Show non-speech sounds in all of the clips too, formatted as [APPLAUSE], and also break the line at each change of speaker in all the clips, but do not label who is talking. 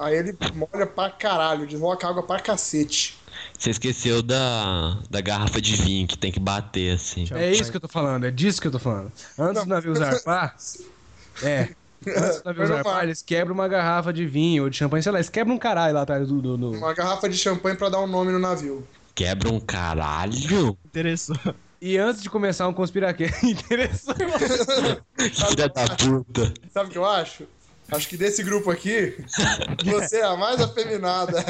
Aí ele molha pra caralho, desloca água pra cacete.
Você esqueceu da, da garrafa de vinho que tem que bater assim.
É isso que eu tô falando, é disso que eu tô falando. Antes do navio zarpar. É. Antes do navio zarpar, eles quebram uma garrafa de vinho ou de champanhe, sei lá, eles quebram um caralho lá atrás do. do, do...
Uma garrafa de champanhe pra dar um nome no navio.
Quebra um caralho?
Interessou.
E antes de começar um conspiraquete [LAUGHS] interessante. [LAUGHS]
Filha da puta.
Sabe o que eu acho? Acho que desse grupo aqui, [LAUGHS] você é a mais afeminada. [LAUGHS]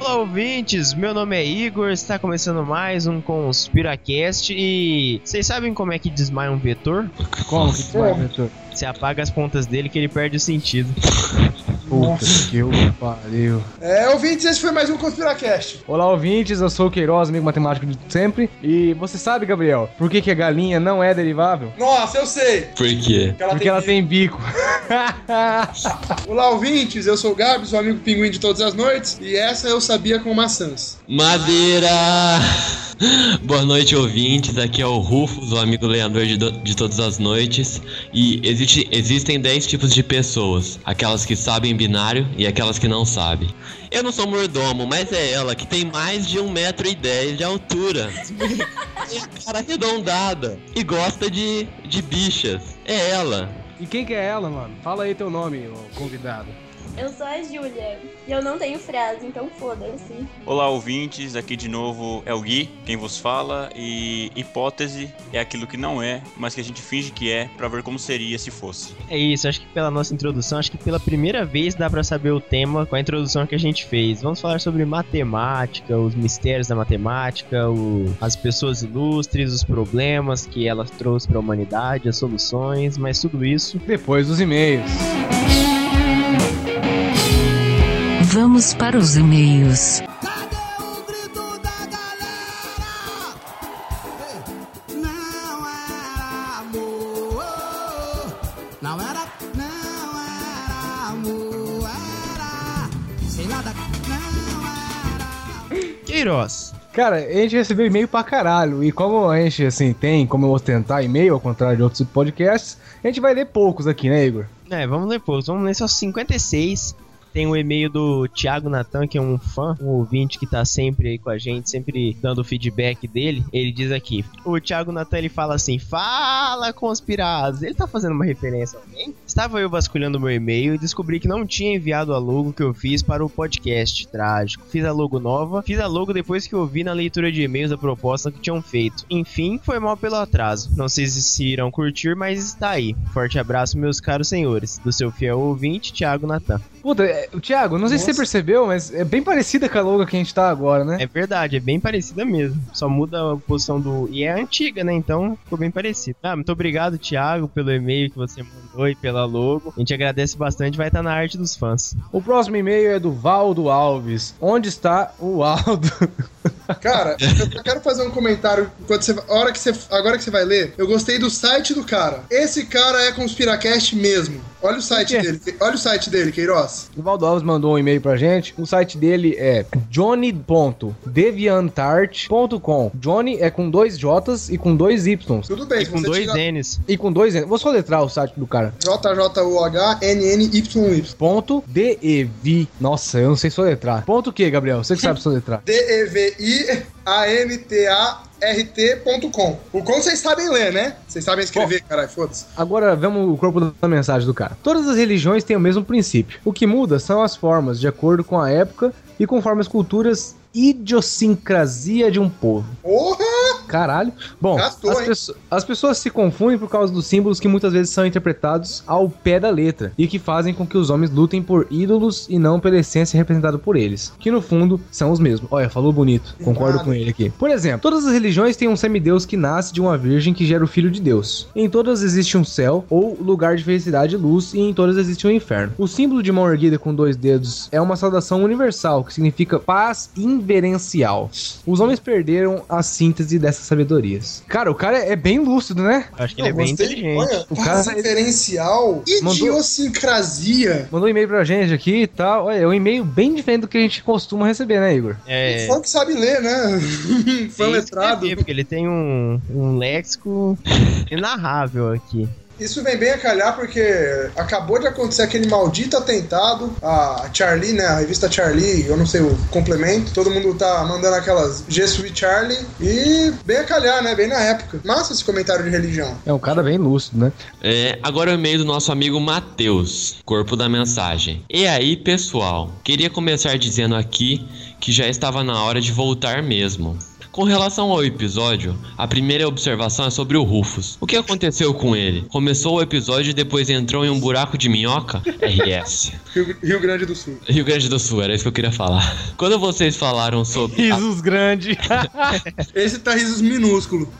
Olá, ouvintes! Meu nome é Igor, está começando mais um Conspiracast e vocês sabem como é que desmaia um vetor?
Como que vai, Vitor?
Você apaga as pontas dele que ele perde o sentido. [LAUGHS]
Puta que eu pariu.
É, ouvintes, esse foi mais um Conspiracast.
Olá, ouvintes, eu sou o Queiroz, amigo matemático de sempre. E você sabe, Gabriel, por que, que a galinha não é derivável?
Nossa, eu sei.
Por quê?
Que ela
Porque
tem
ela
que-
tem bico. [LAUGHS] [LAUGHS]
Olá, ouvintes, eu sou o Gabs, o amigo pinguim de todas as noites, e essa eu sabia com maçãs.
Madeira! [LAUGHS] Boa noite, ouvintes. Aqui é o Rufus, o amigo lenhador de, do- de todas as noites. E existe- existem 10 tipos de pessoas: aquelas que sabem binário e aquelas que não sabem. Eu não sou mordomo, mas é ela que tem mais de 1,10m de altura. Tem [LAUGHS] a cara arredondada e gosta de, de bichas. É ela.
e quem que é ela, mano? Fala aí teu nome, convidado.
Eu sou a Júlia e eu não tenho frase, então foda-se.
Olá, ouvintes. Aqui de novo é o Gui, quem vos fala. E hipótese é aquilo que não é, mas que a gente finge que é pra ver como seria se fosse.
É isso, acho que pela nossa introdução, acho que pela primeira vez dá pra saber o tema com a introdução que a gente fez. Vamos falar sobre matemática, os mistérios da matemática, o- as pessoas ilustres, os problemas que ela trouxe pra humanidade, as soluções, mas tudo isso
Depois dos e-mails.
Lá da. Não era.
Queiroz.
Cara, a gente recebeu e-mail pra caralho. E como a gente, assim, tem como ostentar e-mail, ao contrário de outros podcasts, a gente vai ler poucos aqui, né, Igor?
É, vamos ler poucos. Vamos ler só 56. Tem o e-mail do Thiago Natan, que é um fã, um ouvinte que tá sempre aí com a gente, sempre dando feedback dele. Ele diz aqui: O Thiago Natan ele fala assim: Fala, conspirados. Ele tá fazendo uma referência a alguém? Estava eu vasculhando meu e-mail e descobri que não tinha enviado a logo que eu fiz para o podcast trágico. Fiz a logo nova, fiz a logo depois que eu vi na leitura de e-mails a proposta que tinham feito. Enfim, foi mal pelo atraso. Não sei se irão curtir, mas está aí. Forte abraço, meus caros senhores. Do seu fiel ouvinte, Thiago Natan.
Puta, é, o Thiago, não sei se você percebeu, mas é bem parecida com a logo que a gente tá agora, né?
É verdade, é bem parecida mesmo. Só muda a posição do. E é antiga, né? Então ficou bem parecido. Ah, muito obrigado, Thiago, pelo e-mail que você mandou e pela logo. A gente agradece bastante, vai estar na arte dos fãs.
O próximo e-mail é do Valdo Alves. Onde está o Aldo? [LAUGHS]
Cara, eu só quero fazer um comentário quando você, hora que você, agora que você vai ler. Eu gostei do site do cara. Esse cara é Conspiracast mesmo. Olha o site dele. Olha o site dele, Queiroz.
O Valdo Alves mandou um e-mail pra gente. O site dele é johnny.deviantart.com. Johnny é com dois J's e com dois Y's.
Tudo bem,
E com
você
dois
tira
N's.
E com dois N's. Vou soletrar o site do cara.
JJUHNNYY.
Ponto D-E-V. Nossa, eu não sei soletrar. Ponto o que, Gabriel? Você que sabe soletrar.
D-E-V-I-A-N-T-A-R-T.com. O como vocês sabem ler, né? Vocês sabem escrever, caralho, foda-se.
Agora vemos o corpo da mensagem do cara. Todas as religiões têm o mesmo princípio. O que muda são as formas, de acordo com a época e conforme as culturas idiosincrasia de um povo.
Porra!
Caralho. Bom,
Gastou,
as, as pessoas se confundem por causa dos símbolos que muitas vezes são interpretados ao pé da letra e que fazem com que os homens lutem por ídolos e não pela essência representada por eles, que no fundo são os mesmos. Olha, falou bonito. Concordo com ele aqui. Por exemplo, todas as religiões têm um semideus que nasce de uma virgem que gera o filho de Deus. Em todas existe um céu ou lugar de felicidade e luz e em todas existe um inferno. O símbolo de mão erguida com dois dedos é uma saudação universal que significa paz inverencial. Os homens perderam a síntese dessa essas sabedorias. Cara, o cara é bem lúcido, né?
Acho que
Não,
ele é bem
gostei.
inteligente.
Olha,
O cara-
referencial,
Mandou-
idiosincrasia.
Mandou um e-mail pra gente aqui e tal. Olha, é um e-mail bem diferente do que a gente costuma receber, né, Igor?
É.
Fã que sabe ler, né? [LAUGHS] Fã
tem
letrado.
Porque ele tem um, um léxico inarrável aqui.
Isso vem bem a calhar porque acabou de acontecer aquele maldito atentado. A Charlie, né? A revista Charlie, eu não sei o complemento. Todo mundo tá mandando aquelas G Sweet Charlie. E bem a calhar, né? Bem na época. Massa esse comentário de religião.
É um cara bem lúcido, né?
É, agora é o e-mail do nosso amigo Matheus, corpo da mensagem. E aí, pessoal, queria começar dizendo aqui que já estava na hora de voltar mesmo. Com relação ao episódio, a primeira observação é sobre o Rufus. O que aconteceu com ele? Começou o episódio e depois entrou em um buraco de minhoca? RS.
Rio, Rio Grande do Sul.
Rio Grande do Sul, era isso que eu queria falar. Quando vocês falaram sobre. a-
Risos grande. [LAUGHS]
Esse tá risos minúsculo.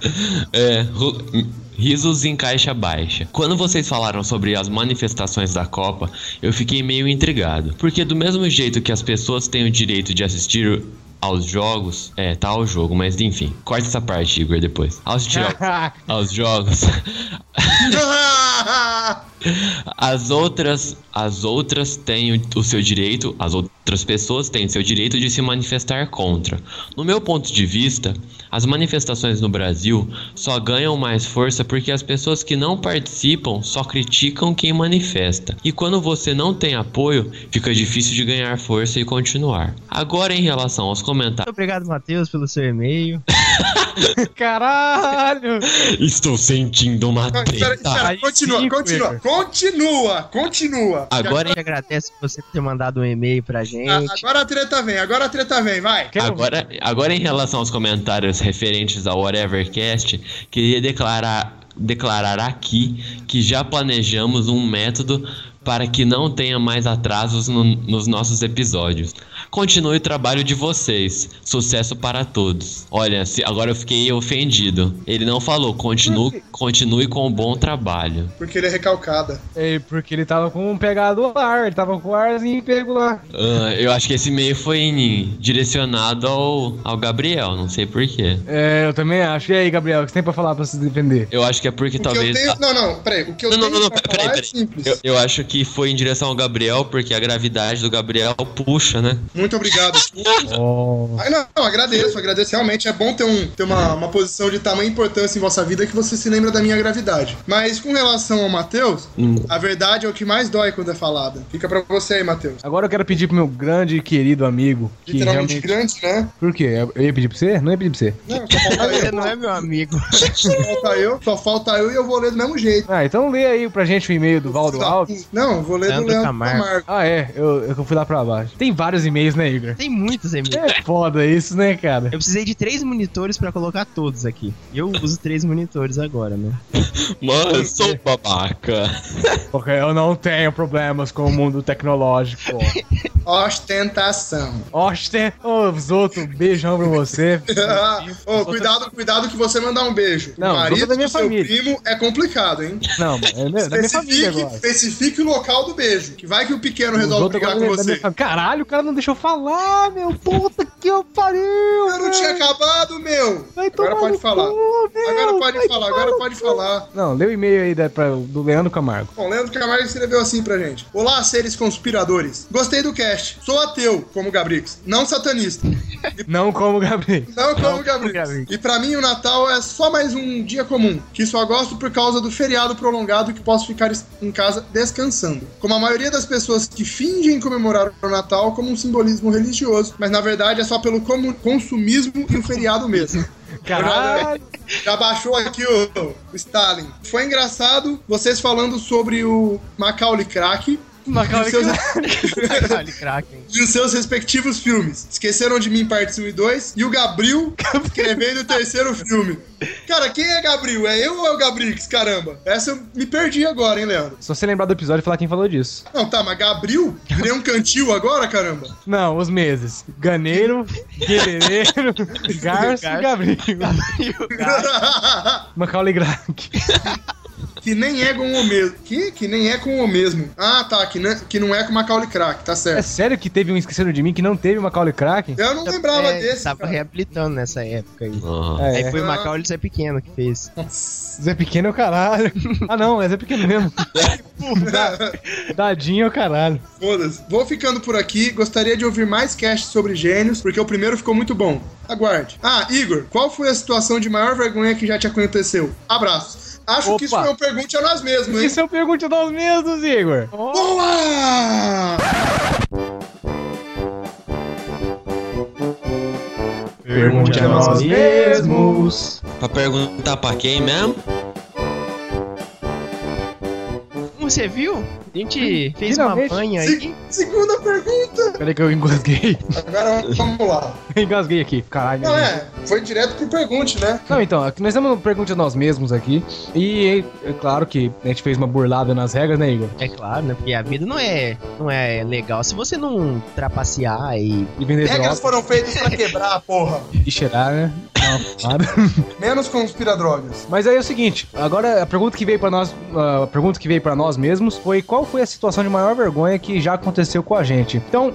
É, ru- risos em caixa baixa. Quando vocês falaram sobre as manifestações da Copa, eu fiquei meio intrigado. Porque do mesmo jeito que as pessoas têm o direito de assistir aos jogos, é, tá ao jogo, mas enfim, corta essa parte, Igor, depois. Aos, jo- [LAUGHS] aos jogos. [LAUGHS] As outras, as outras têm o, o seu direito, as outras pessoas têm o seu direito de se manifestar contra. No meu ponto de vista, as manifestações no Brasil só ganham mais força porque as pessoas que não participam só criticam quem manifesta. E quando você não tem apoio, fica difícil de ganhar força e continuar. Agora em relação aos comentários,
Muito obrigado, Matheus, pelo seu e-mail. [LAUGHS]
Caralho!
estou sentindo uma
espera,
treta.
espera, continua,
sim,
continua, continua, continua.
Agora
A gente agradece por você ter mandado um e-mail pra
A-
gente.
Agora a treta vem, agora a treta vem, vai.
Agora, agora em relação aos comentários referentes ao Whatevercast, queria declarar, declarar aqui que já planejamos um método para que não tenha mais atrasos no- nos nossos episódios. Continue o trabalho de vocês. Sucesso para todos. Olha, se, agora eu fiquei ofendido. Ele não falou, continue, continue com o bom trabalho.
Porque ele é recalcada.
É, porque ele tava com um pegado ao ar, ele tava com o arzinho pego lá.
Ah, eu acho que esse e-mail foi em- direcionado ao, ao Gabriel, não sei porquê.
É, eu também acho. E aí, Gabriel, o que você tem pra falar pra se defender?
Eu acho que é porque
O que
talvez.
eu tenho... Não, não, peraí. O que eu
Não, não,
tenho
não, não,
pra
peraí,
falar
peraí.
é simples.
Eu, eu acho que foi em direção ao Gabriel, porque a gravidade do Gabriel puxa, né?
Muito obrigado.
Oh.
Ai, não, não, agradeço, agradeço. Realmente é bom ter, um, ter uma, uma posição de tamanha importância em vossa vida que você se lembra da minha gravidade. Mas com relação ao Matheus,
Hum.
a verdade é o que mais dói quando é falada. Fica pra você aí, Matheus.
Agora eu quero pedir pro meu grande e querido amigo. Que
Literalmente
realmente...
grande, né?
Por quê? Eu ia pedir pra você? Não ia pedir pra você.
Não, só falta
Você
eu.
não é meu amigo. [LAUGHS]
Só falta eu, só falta eu e eu vou ler do mesmo jeito.
Ah, então lê aí pra gente o e-mail do Valdo Alves.
Não, vou ler do
Leandro
Leandro
Camargo.
Camargo.
Ah, é. Eu, eu fui lá pra baixo. Tem vários e-mails, né, Igor?
Tem muitos e-mails.
É foda isso, né, cara?
Eu precisei de três monitores pra colocar todos aqui. E eu uso três monitores agora, né?
Mano, eu sou babaca.
Porque eu não tenho problemas com o mundo tecnológico. [LAUGHS]
Ostentação.
Oster, ô, Zoto, beijão pra você.
Ô, cuidado, cuidado que você mandar um beijo.
Não,
o marido
da minha
do seu
família.
primo é complicado, hein?
Não, é meu- da minha família
Especifique,
agora.
especifique o local do beijo. Que vai que o pequeno resolve brigar com
minha
você.
Caralho, o cara não deixou falar, meu. Puta que eu pariu.
Eu não tinha acabado, meu.
Vai
Agora pode falar.
cu, meu.
Agora pode
Vai
falar, agora pode
cu.
falar.
Não, lê o e-mail aí da, pra- do Leandro Camargo.
Bom, Leandro Camargo escreveu assim pra gente. Olá, seres conspiradores. Gostei do cast. Sou ateu, como Gabrix. Não satanista. [LAUGHS]
Não como o Gabriel.
Não como
como
Gabrix.
Gabrix.
E pra mim o Natal é só mais um dia comum. Que só gosto por causa do feriado prolongado que posso ficar em casa descansando. Como a maioria das pessoas que fingem comemorar o Natal como um simbolismo religioso, mas na verdade é só pelo consumismo e o feriado mesmo. [LAUGHS]
Caralho.
Já baixou aqui o, o Stalin. Foi engraçado vocês falando sobre o Macaulay Crack
Macaulay
e, seus, [LAUGHS] e os seus respectivos filmes. Esqueceram de mim, parte 1 e 2. E o Gabriel escrevendo o terceiro filme. Cara, quem é Gabriel? É eu ou é o Gabrix? Caramba. Essa eu me perdi agora, hein, Leandro?
Só você lembrar do episódio e falar quem falou disso.
Não, tá, mas Gabriel? Virei um cantil agora, caramba?
Não, os meses. Ganeiro, Guerreiro, [LAUGHS] Garço e Gabriel. Macaulay Grack. [LAUGHS]
que nem é com o mesmo. Que? Que nem é com o mesmo. Ah, tá. Que, ne- que não é com Macaulay Crack, tá
É
certo.
sério que teve um Esqueceram de Mim que não teve uma Macaulay Crack?
Eu não lembrava
É,
desse.
Tava
cara.
reabilitando nessa época aí.
Ah.
É,
Aí foi
Ah.
o Macaulay Zé Pequeno que fez.
Zé Pequeno é o caralho. Ah, não, é Zé Pequeno mesmo. [LAUGHS] Dadinho é o caralho.
Foda-se. Vou ficando por aqui. Gostaria de ouvir mais casts sobre gênios, porque o primeiro ficou muito bom. Aguarde. Ah, Igor, qual foi a situação de maior vergonha que já te aconteceu? Abraços. Acho que isso
Opa.
foi um pergunte a nós mesmos, hein?
Isso eu pergunto nós mesmos, Igor.
Boa!
Pergunte a nós mesmos.
Pra perguntar pra quem mesmo?
Você viu? A gente fez
Finalmente.
uma banha
Se-
aí.
segunda pergunta.
Peraí que eu engasguei.
Agora vamos lá. [LAUGHS]
engasguei aqui, caralho.
Não é, foi direto pro pergunte, né?
Não, então, aqui nós estamos no Pergunte a Nós Mesmos aqui. E é claro que a gente fez uma burlada nas regras, né, Igor?
É claro, né? Porque a vida não é, não é legal. Se você não trapacear e.
E vender
Regras
drogas
foram feitas pra quebrar, porra.
e cheirar, né? [LAUGHS]
Menos conspira drogas.
Mas aí é o seguinte, agora a pergunta que veio pra nós, a pergunta que veio para nós mesmos foi qual foi a situação de maior vergonha que já aconteceu com a gente. Então,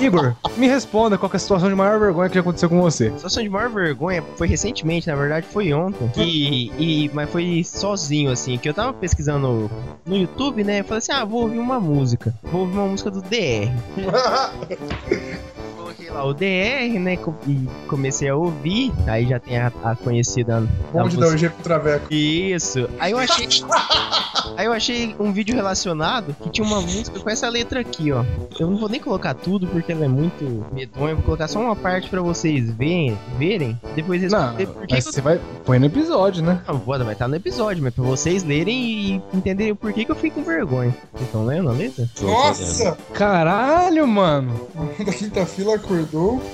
Igor, me responda qual que é a situação de maior vergonha que já aconteceu com você.
A situação de maior vergonha foi recentemente, na verdade foi ontem. E, e- mas foi sozinho, assim, que eu tava pesquisando no YouTube, né? Eu falei assim: ah, vou ouvir uma música. Vou ouvir uma música do DR. [LAUGHS] Lá o DR, né? E comecei a ouvir. Aí já tem a, a conhecida. da
Bonde da
música.
UG pro Traveco.
Isso. Aí eu achei. [LAUGHS] Aí eu achei um vídeo relacionado que tinha uma música com essa letra aqui, ó. Eu não vou nem colocar tudo porque ela é muito medonha. Vou colocar só uma parte pra vocês verem, verem. Depois
Não,
responder por que
mas
que eu
você vai põe no episódio, né?
não, foda, vai estar no episódio, mas pra vocês lerem e entenderem o porquê que eu fiquei com vergonha. Vocês estão lendo a letra?
Nossa!
Caralho, mano. [LAUGHS]
Da quinta fila acordou.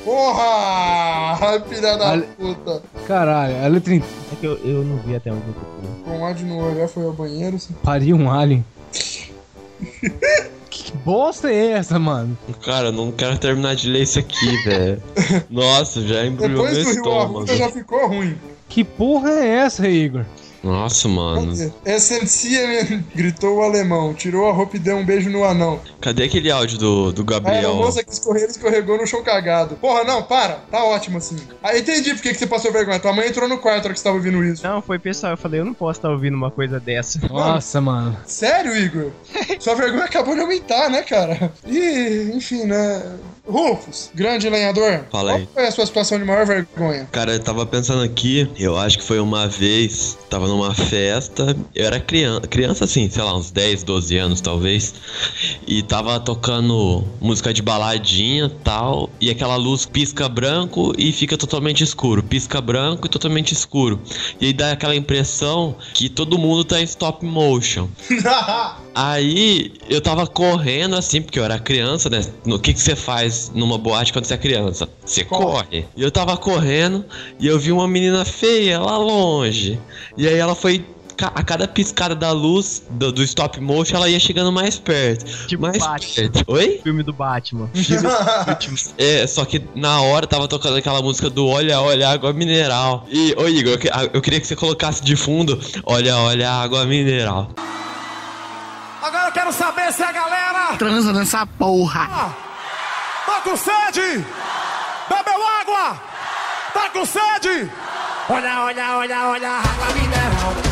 Porra! [LAUGHS] Filha da
Ale-
puta.
Caralho, a letra
É que eu, eu não vi até onde eu tô.
Com ódio no olhar foi ao banheiro. se-
pariu um alien. [LAUGHS] que bosta é essa, mano?
Cara, eu não quero terminar de ler isso aqui, [LAUGHS] velho. Nossa, já embrulhou
Depois
meu
do Rio
estômago.
Arruda já ficou ruim.
Que porra é essa, Igor?
Nossa, mano.
Essencia, [LAUGHS] gritou o alemão. Tirou a roupa e deu um beijo no anão.
Cadê aquele áudio do, do
A
Gabriel?
aeromoça que escorreu, escorregou no chão cagado. Porra, não, para. Tá ótimo assim. Ah, entendi por que que você passou vergonha. Tua mãe entrou no quarto na hora que você tava ouvindo isso.
Não, foi pessoal, eu falei, eu não posso estar ouvindo uma coisa dessa.
Nossa, mano.
Sério, Igor? [LAUGHS] Sua vergonha acabou de aumentar, né, cara? E, enfim, né? Rufus, grande lenhador.
Fala aí.
Qual foi a sua situação de maior vergonha?
Cara, eu tava pensando aqui, eu acho que foi uma vez, tava numa festa, eu era criança, criança assim, sei lá, uns 10, 12 anos talvez, e tava tocando música de baladinha tal, e aquela luz pisca branco e fica totalmente escuro, pisca branco e totalmente escuro. E aí dá aquela impressão que todo mundo tá em stop motion. [LAUGHS] Aí eu tava correndo assim, porque eu era criança, né? O que que você faz numa boate quando você é criança? Você corre. E eu tava correndo e eu vi uma menina feia lá longe. E aí ela foi. A cada piscada da luz do, do stop motion, ela ia chegando mais perto.
Tipo
mais
Batman.
perto. Oi?
Filme do Batman. [LAUGHS]
É, só que na hora tava tocando aquela música do Olha, Olha, Água Mineral. E, ô Igor, eu, eu queria que você colocasse de fundo Olha, Olha, Água Mineral.
Agora eu quero saber se a galera
Transa nessa porra.
tá com sede. Bebeu água. Tá com sede. Olha, olha, olha, olha, água mineral.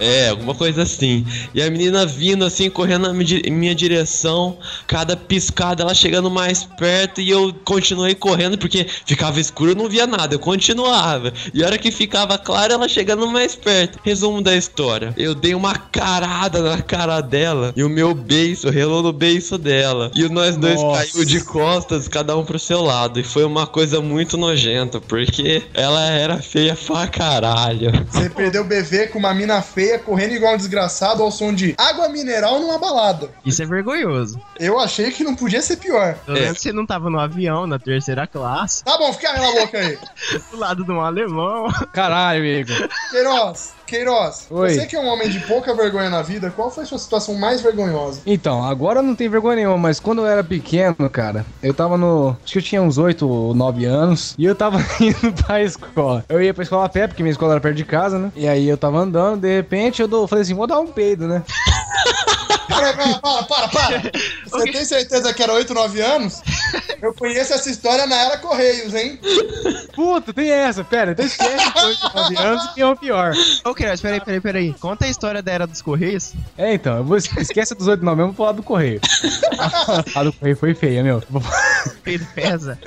É, alguma coisa assim. E a menina vindo assim, correndo na minha direção, cada piscada ela chegando mais perto e eu continuei correndo porque ficava escuro, eu não via nada, eu continuava. E a hora que ficava claro, ela chegando mais perto. Resumo da história: eu dei uma carada na cara dela e o meu beiço relou no beiço dela. E nós dois
Nossa.
caiu de costas, cada um pro seu lado. E foi uma coisa muito nojenta, porque ela era feia pra caralho.
Você perdeu o BV com uma mina feia correndo igual um desgraçado ao som de água mineral numa balada.
Isso é vergonhoso.
Eu achei que não podia ser pior.
Pelo
É.
menos você não tava no avião, na terceira classe,
Tá bom, fica na boca aí. [LAUGHS]
do lado de um alemão.
Caralho, Igor.
Queiroz, Queiroz,
Oi.
você que é um homem de pouca vergonha na vida, qual foi a sua situação mais vergonhosa?
Então, agora não tem vergonha nenhuma, mas quando eu era pequeno, cara, eu tava no. Acho que eu tinha uns 8 ou 9 anos e eu tava [LAUGHS] indo pra escola. Eu ia pra escola a pé, porque minha escola era perto de casa, né? E aí eu tava andando, de repente eu dou, falei assim: vou dar um peido, né? [LAUGHS]
Para, para, para, para, para. [LAUGHS] Você tem certeza que era 8, 9 anos? Eu conheço essa história na era Correios, hein?
Puta, tem essa, pera, então esquece que 8, 9 anos e tem o pior.
Ô, Queiroz, peraí, peraí, peraí. Conta a história da Era dos Correios.
É, então, eu vou esquece dos 8, 9 mesmo, vou falar do correio. A [LAUGHS] do correio foi feia, meu.
Pedro Pesa.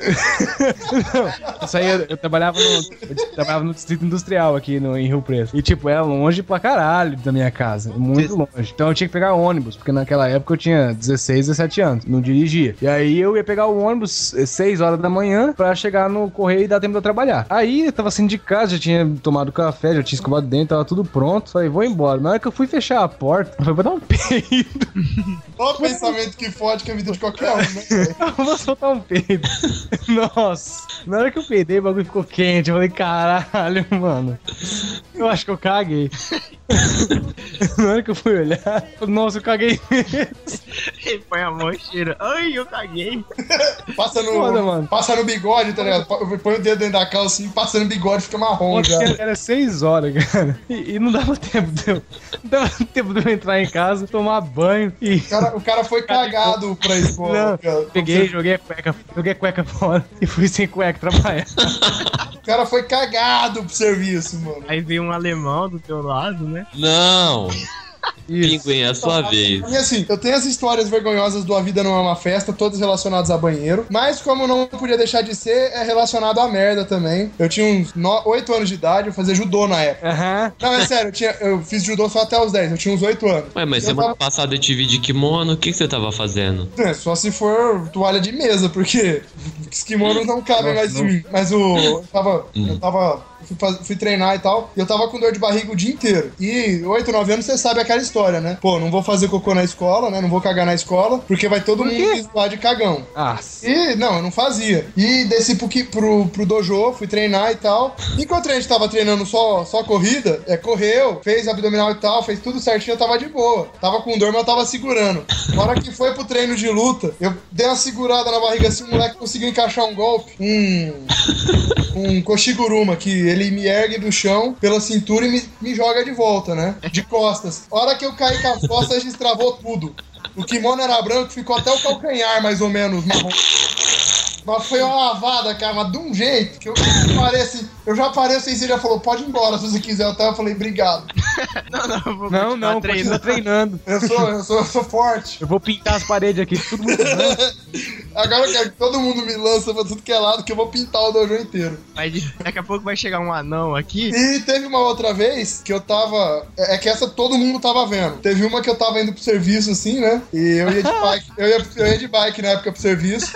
Não, isso aí eu, eu trabalhava no. Eu trabalhava no distrito industrial aqui no, em Rio Preto. E, tipo, era longe pra caralho da minha casa. Muito longe. Então eu tinha que pegar ônibus, porque naquela época eu tinha 16, 17 anos. Não dirigia. E aí eu ia pegar o ônibus eh, 6 horas da manhã pra chegar no correio e dar tempo de eu trabalhar. Aí eu tava saindo de casa, já tinha tomado café, já tinha escovado dentro, tava tudo pronto. Falei, vou embora. Na hora que eu fui fechar a porta, [LAUGHS] eu falei, vou dar um peido. [LAUGHS]
Olha o pensamento que fode que a vida de qualquer um, né? [LAUGHS]
Eu vou soltar um peido. Nossa. Na hora que eu peidei, o bagulho ficou quente. Eu falei, caralho, mano. Eu acho que eu caguei. Na hora que eu fui olhar, eu falei, nossa, eu caguei mesmo.
Ele põe a mão e cheira. Ai, eu caguei. [LAUGHS]
Passa no,
Foda, mano.
passa no bigode, tá ligado? Põe o dedo dentro da calça assim, passa no bigode, fica marrom
Ontem
já.
era, era seis horas, cara. E, e não dava tempo de eu. Não dava tempo de eu entrar em casa, tomar banho e.
O cara, o cara foi cagado pra escola,
Não,
cara.
peguei, joguei a cueca, joguei a cueca fora e fui sem cueca trabalhar. [LAUGHS]
O cara foi cagado pro serviço, mano.
Aí veio um alemão do teu lado, né?
Não!
Isso.
Pinguim, é a sua vez.
E assim, eu tenho as histórias vergonhosas do A Vida Não é uma Festa, todas relacionadas a banheiro. Mas como não podia deixar de ser, é relacionado à merda também. Eu tinha uns 8 anos de idade, eu fazia judô na época.
Aham.
Não, é sério, eu, tinha, eu fiz judô só até os 10, eu tinha uns 8 anos.
Ué, mas
eu
semana
tava-
passada eu te vi de kimono, o que, que você tava fazendo?
É, só se for toalha de mesa, porque [LAUGHS] os kimonos não cabem mais em mim. Mas o. Eu tava. Eu tava. Fui, fui treinar e tal. E eu tava com dor de barriga o dia inteiro. E 8, 9 anos você sabe aquela história, né? Pô, não vou fazer cocô na escola, né? Não vou cagar na escola, porque vai todo mundo zoar de cagão.
Ah,
E, não, eu não fazia. E desci pro, pro, pro dojo, fui treinar e tal. Enquanto a gente tava treinando só, só corrida, é, correu, fez abdominal e tal, fez tudo certinho, eu tava de boa. Tava com dor, mas eu tava segurando. Na hora que foi pro treino de luta, eu dei uma segurada na barriga assim, o moleque conseguiu encaixar um golpe. Um. Um Koshiguruma, que ele me ergue do chão pela cintura e me, me joga de volta, né? De costas. A hora que eu caí com as costas, destravou tudo. O kimono era branco, ficou até o calcanhar, mais ou menos, marrom. Mas foi uma lavada, cara, mas de um jeito que eu parei assim. Eu já parei, o sensei já falou, pode ir embora se você quiser. Eu tava, falei, obrigado. [LAUGHS]
Não, não, eu vou
não, não, continua treinando.
Eu sou, eu sou, eu sou forte.
Eu vou pintar as paredes aqui, tudo muito [LAUGHS] branco.
Agora eu quero que todo mundo me lança pra tudo que é lado, que eu vou pintar o dojo inteiro.
Mas daqui a pouco vai chegar um anão aqui.
E teve uma outra vez que eu tava. É é que essa todo mundo tava vendo. Teve uma que eu tava indo pro serviço, assim, né? E eu ia de bike. Eu ia, eu ia de bike na época pro serviço.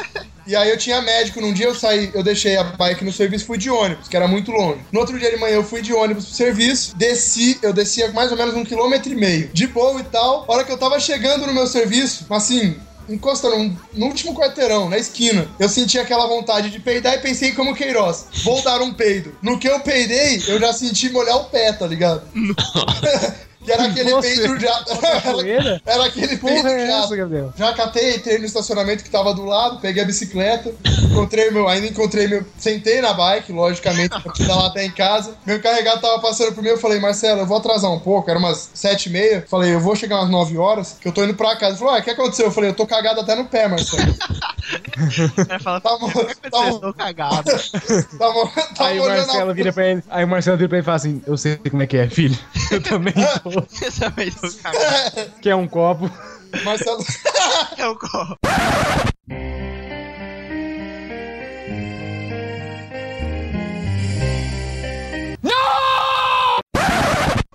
E aí eu tinha médico. Num dia eu saí, eu deixei a bike no serviço fui de ônibus, que era muito longe. No outro dia de manhã eu fui de ônibus pro serviço, desci, eu descia mais ou menos um quilômetro e meio. De boa e tal. A hora que eu tava chegando no meu serviço, assim, encostando no último quarteirão, na esquina, eu senti aquela vontade de peidar e pensei como Queiroz, vou dar um peido. No que eu peidei, eu já senti molhar o pé, tá ligado? [LAUGHS] [LAUGHS] que era aquele peido já.
capoeira? [LAUGHS]
era aquele
Porra
peido
é
já.
essa?
Já catei, entrei no estacionamento que tava do lado, peguei a bicicleta, encontrei meu, ainda encontrei meu, sentei na bike, logicamente, pra lá até em casa. Meu carregado tava passando por mim, eu falei, Marcelo, eu vou atrasar um pouco, era umas sete e meia. Falei, eu vou chegar umas nove horas, que eu tô indo pra casa. Ele falou, ah, o que aconteceu? Eu falei, eu tô cagado até no pé, Marcelo.
Vai falar,
Tá bom, tá
eu tô cagado.
tá bom, tá
Aí o Marcelo vira pra ele. Aí o Marcelo vira pra ele e fala assim: Eu sei como é que é, filho. Eu também tô. [LAUGHS]
Eu tô cagado.
Quer um copo?
Marcelo. [LAUGHS]
Eu corro.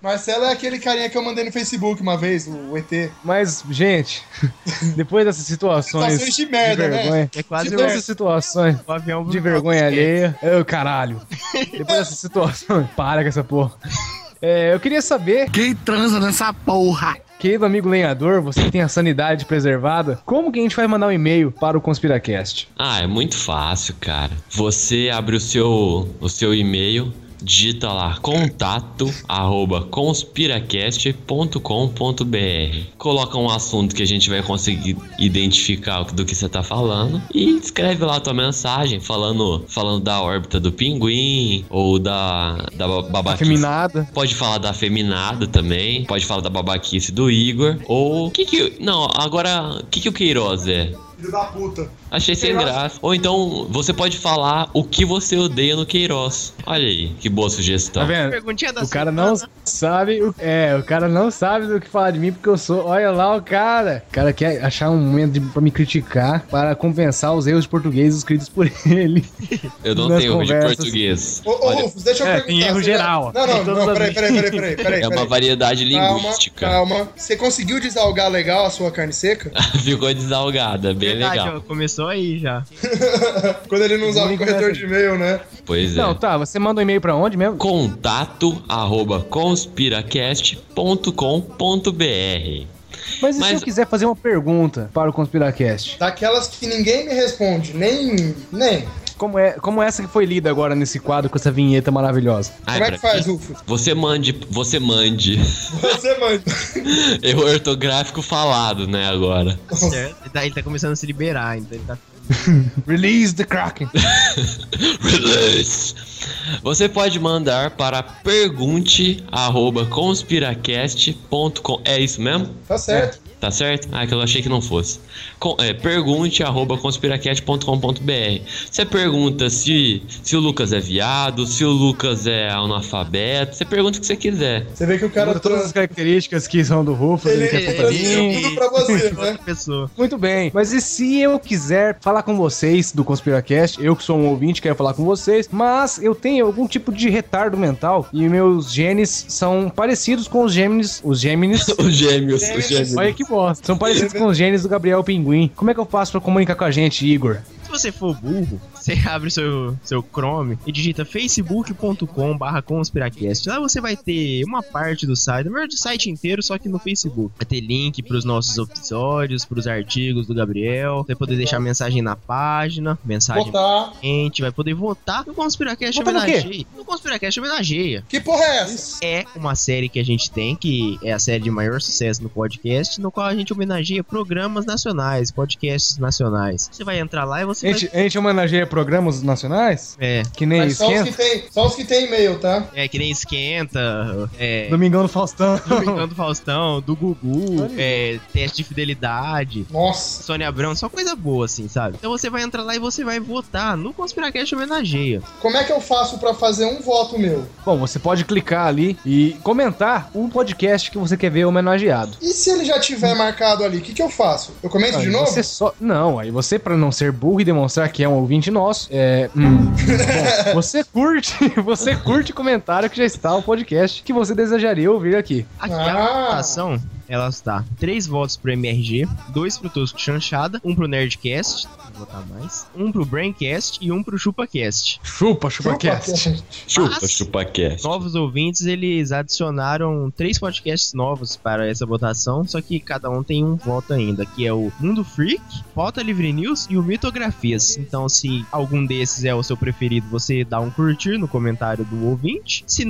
Marcelo é aquele carinha que eu mandei no Facebook uma vez, o ET.
Mas, gente, [LAUGHS] depois dessas situações.
Situações de merda, né?
vergonha,
É quase
Depois dessas situações
o avião
de vergonha alheia. Ô, caralho. Depois dessas situações. Para com essa porra. [LAUGHS] É, eu queria saber,
Quem transa nessa porra?
querido amigo lenhador, você que tem a sanidade preservada, como que a gente vai mandar um e-mail para o Conspiracast?
Ah, é muito fácil, cara. Você abre o seu, o seu e-mail, digita lá contato arroba conspiracast.com.br. Coloca um assunto que a gente vai conseguir identificar do que você tá falando e escreve lá a tua mensagem falando, falando da órbita do pinguim ou da, da ba- babaquice.
Afeminada.
Pode falar da afeminada também, pode falar da babaquice do Igor ou que que não, agora o que que o Queiroz é?
Filho da puta.
Achei sem
Queiroz-
graça. Ou então você pode falar o que você odeia no Queiroz. Olha aí, que boa sugestão.
Tá vendo?
Perguntinha da
O cara não sabe o é, o cara não sabe do que falar de mim porque eu sou, olha lá o cara. O cara quer achar um momento de, pra me criticar para compensar os erros de português escritos por ele. [LAUGHS]
Eu não tenho erro de português.
Ô, ô
Olha,
Rufus, deixa eu
É,
perguntar.
tem erro
você já-
geral.
Não, não, não, peraí, peraí, peraí, peraí, peraí.
é uma variedade
Calma,
linguística.
calma. Você conseguiu desalgar legal a sua carne seca? [LAUGHS]
Ficou desalgada, bem
Verdade,
legal.
ó, começou aí já. [LAUGHS]
Quando ele não usava o corretor de e-mail, né?
Pois é.
Não, tá, você manda um e-mail pra onde mesmo?
Contato arroba conspiracast.com.br
Mas e se
Mas-
eu quiser fazer uma pergunta para o Conspiracast?
Daquelas que ninguém me responde, nem. nem.
Como, é, como essa que foi lida agora nesse quadro com essa vinheta maravilhosa?
Ai,
Como é que faz, Rufus?
Você mande, você mande.
Você manda. [LAUGHS]
Erro ortográfico falado, né, agora.
Certo? Ele tá- Ele tá começando a se liberar, então ele tá. [LAUGHS]
Release the Kraken. [LAUGHS]
Release. Você pode mandar para pergunte arroba conspiracast.com. É isso mesmo?
Tá certo.
Tá certo? Ah, que eu achei que não fosse. Com, é, pergunte arroba conspiracast.com.br. Você pergunta se, se o Lucas é viado, se o Lucas é analfabeto. Você pergunta o que você quiser.
Você vê que o cara
todas as
trans...
características que são do Rufus.
Ele,
ele quer
ele
fazer.
transferiu tudo pra você, né?
Pessoa.
Muito bem, mas e se eu quiser falar com vocês do Conspiracast, eu que sou um ouvinte, quero falar com vocês, mas eu tenho algum tipo de retardo mental e meus genes são parecidos com os genes, os genes, [LAUGHS]
Os gêmeos, os gêmeos.
olha que bosta, são parecidos com os genes do Gabriel Pinguim. Como é que eu faço pra comunicar com a gente, Igor?
Se você for burro, você [LAUGHS] abre seu, seu Chrome e digita facebook.com barra conspiracast. Lá você vai ter uma parte do site, na verdade o site inteiro, só que no Facebook. Vai ter link pros nossos episódios, pros artigos do Gabriel. Você vai poder deixar mensagem na página, mensagem
Botar.
gente, vai poder votar no Conspiracast
Votar no
homenageia. No Conspiracast homenageia.
Que porra é essa?
É uma série que a gente tem, que é a série de maior sucesso no podcast, no qual a gente homenageia programas nacionais, podcasts nacionais. Você vai entrar lá e você
A gente, a gente homenageia programas nacionais?
É,
Que nem
Mas só os,
Esquenta?
que tem, só os que tem e-mail, tá?
é que nem esquenta, é.
Domingão do Faustão.
Domingão do Faustão, do Gugu, é, teste de fidelidade,
Nossa.
Sônia Abrão, só coisa boa, assim, sabe? Então você vai entrar lá e você vai votar no Conspiracast Homenageia.
Como é que eu faço pra fazer um voto meu?
Bom, você pode clicar ali e comentar o podcast que você quer ver homenageado.
E se ele já tiver marcado ali, o que, que eu faço? Eu comento
Aí
de novo?
Você só... Não, aí você, pra não ser burro e demonstrar que é um ouvinte nosso, é. hum, [LAUGHS] bom, você curte, [LAUGHS] você curte o comentário que já está o podcast que você desejaria ouvir aqui.
Aqui
Ah.
a votação, ela está três votos pro MRG, dois pro Tosco Chanchada, um pro Nerdcast, vou votar mais, um pro Braincast e um pro ChupaCast.
Chupa, chupa, cast.
Chupa,
Mas-
chupa cast.
Novos ouvintes, eles adicionaram três podcasts novos para essa votação, só que cada um tem um voto ainda, que é o Mundo Freak, Pauta Livre News e o Mitografias. Então, se algum desses é o seu preferido, você dá um curtir no comentário do ouvinte. Se,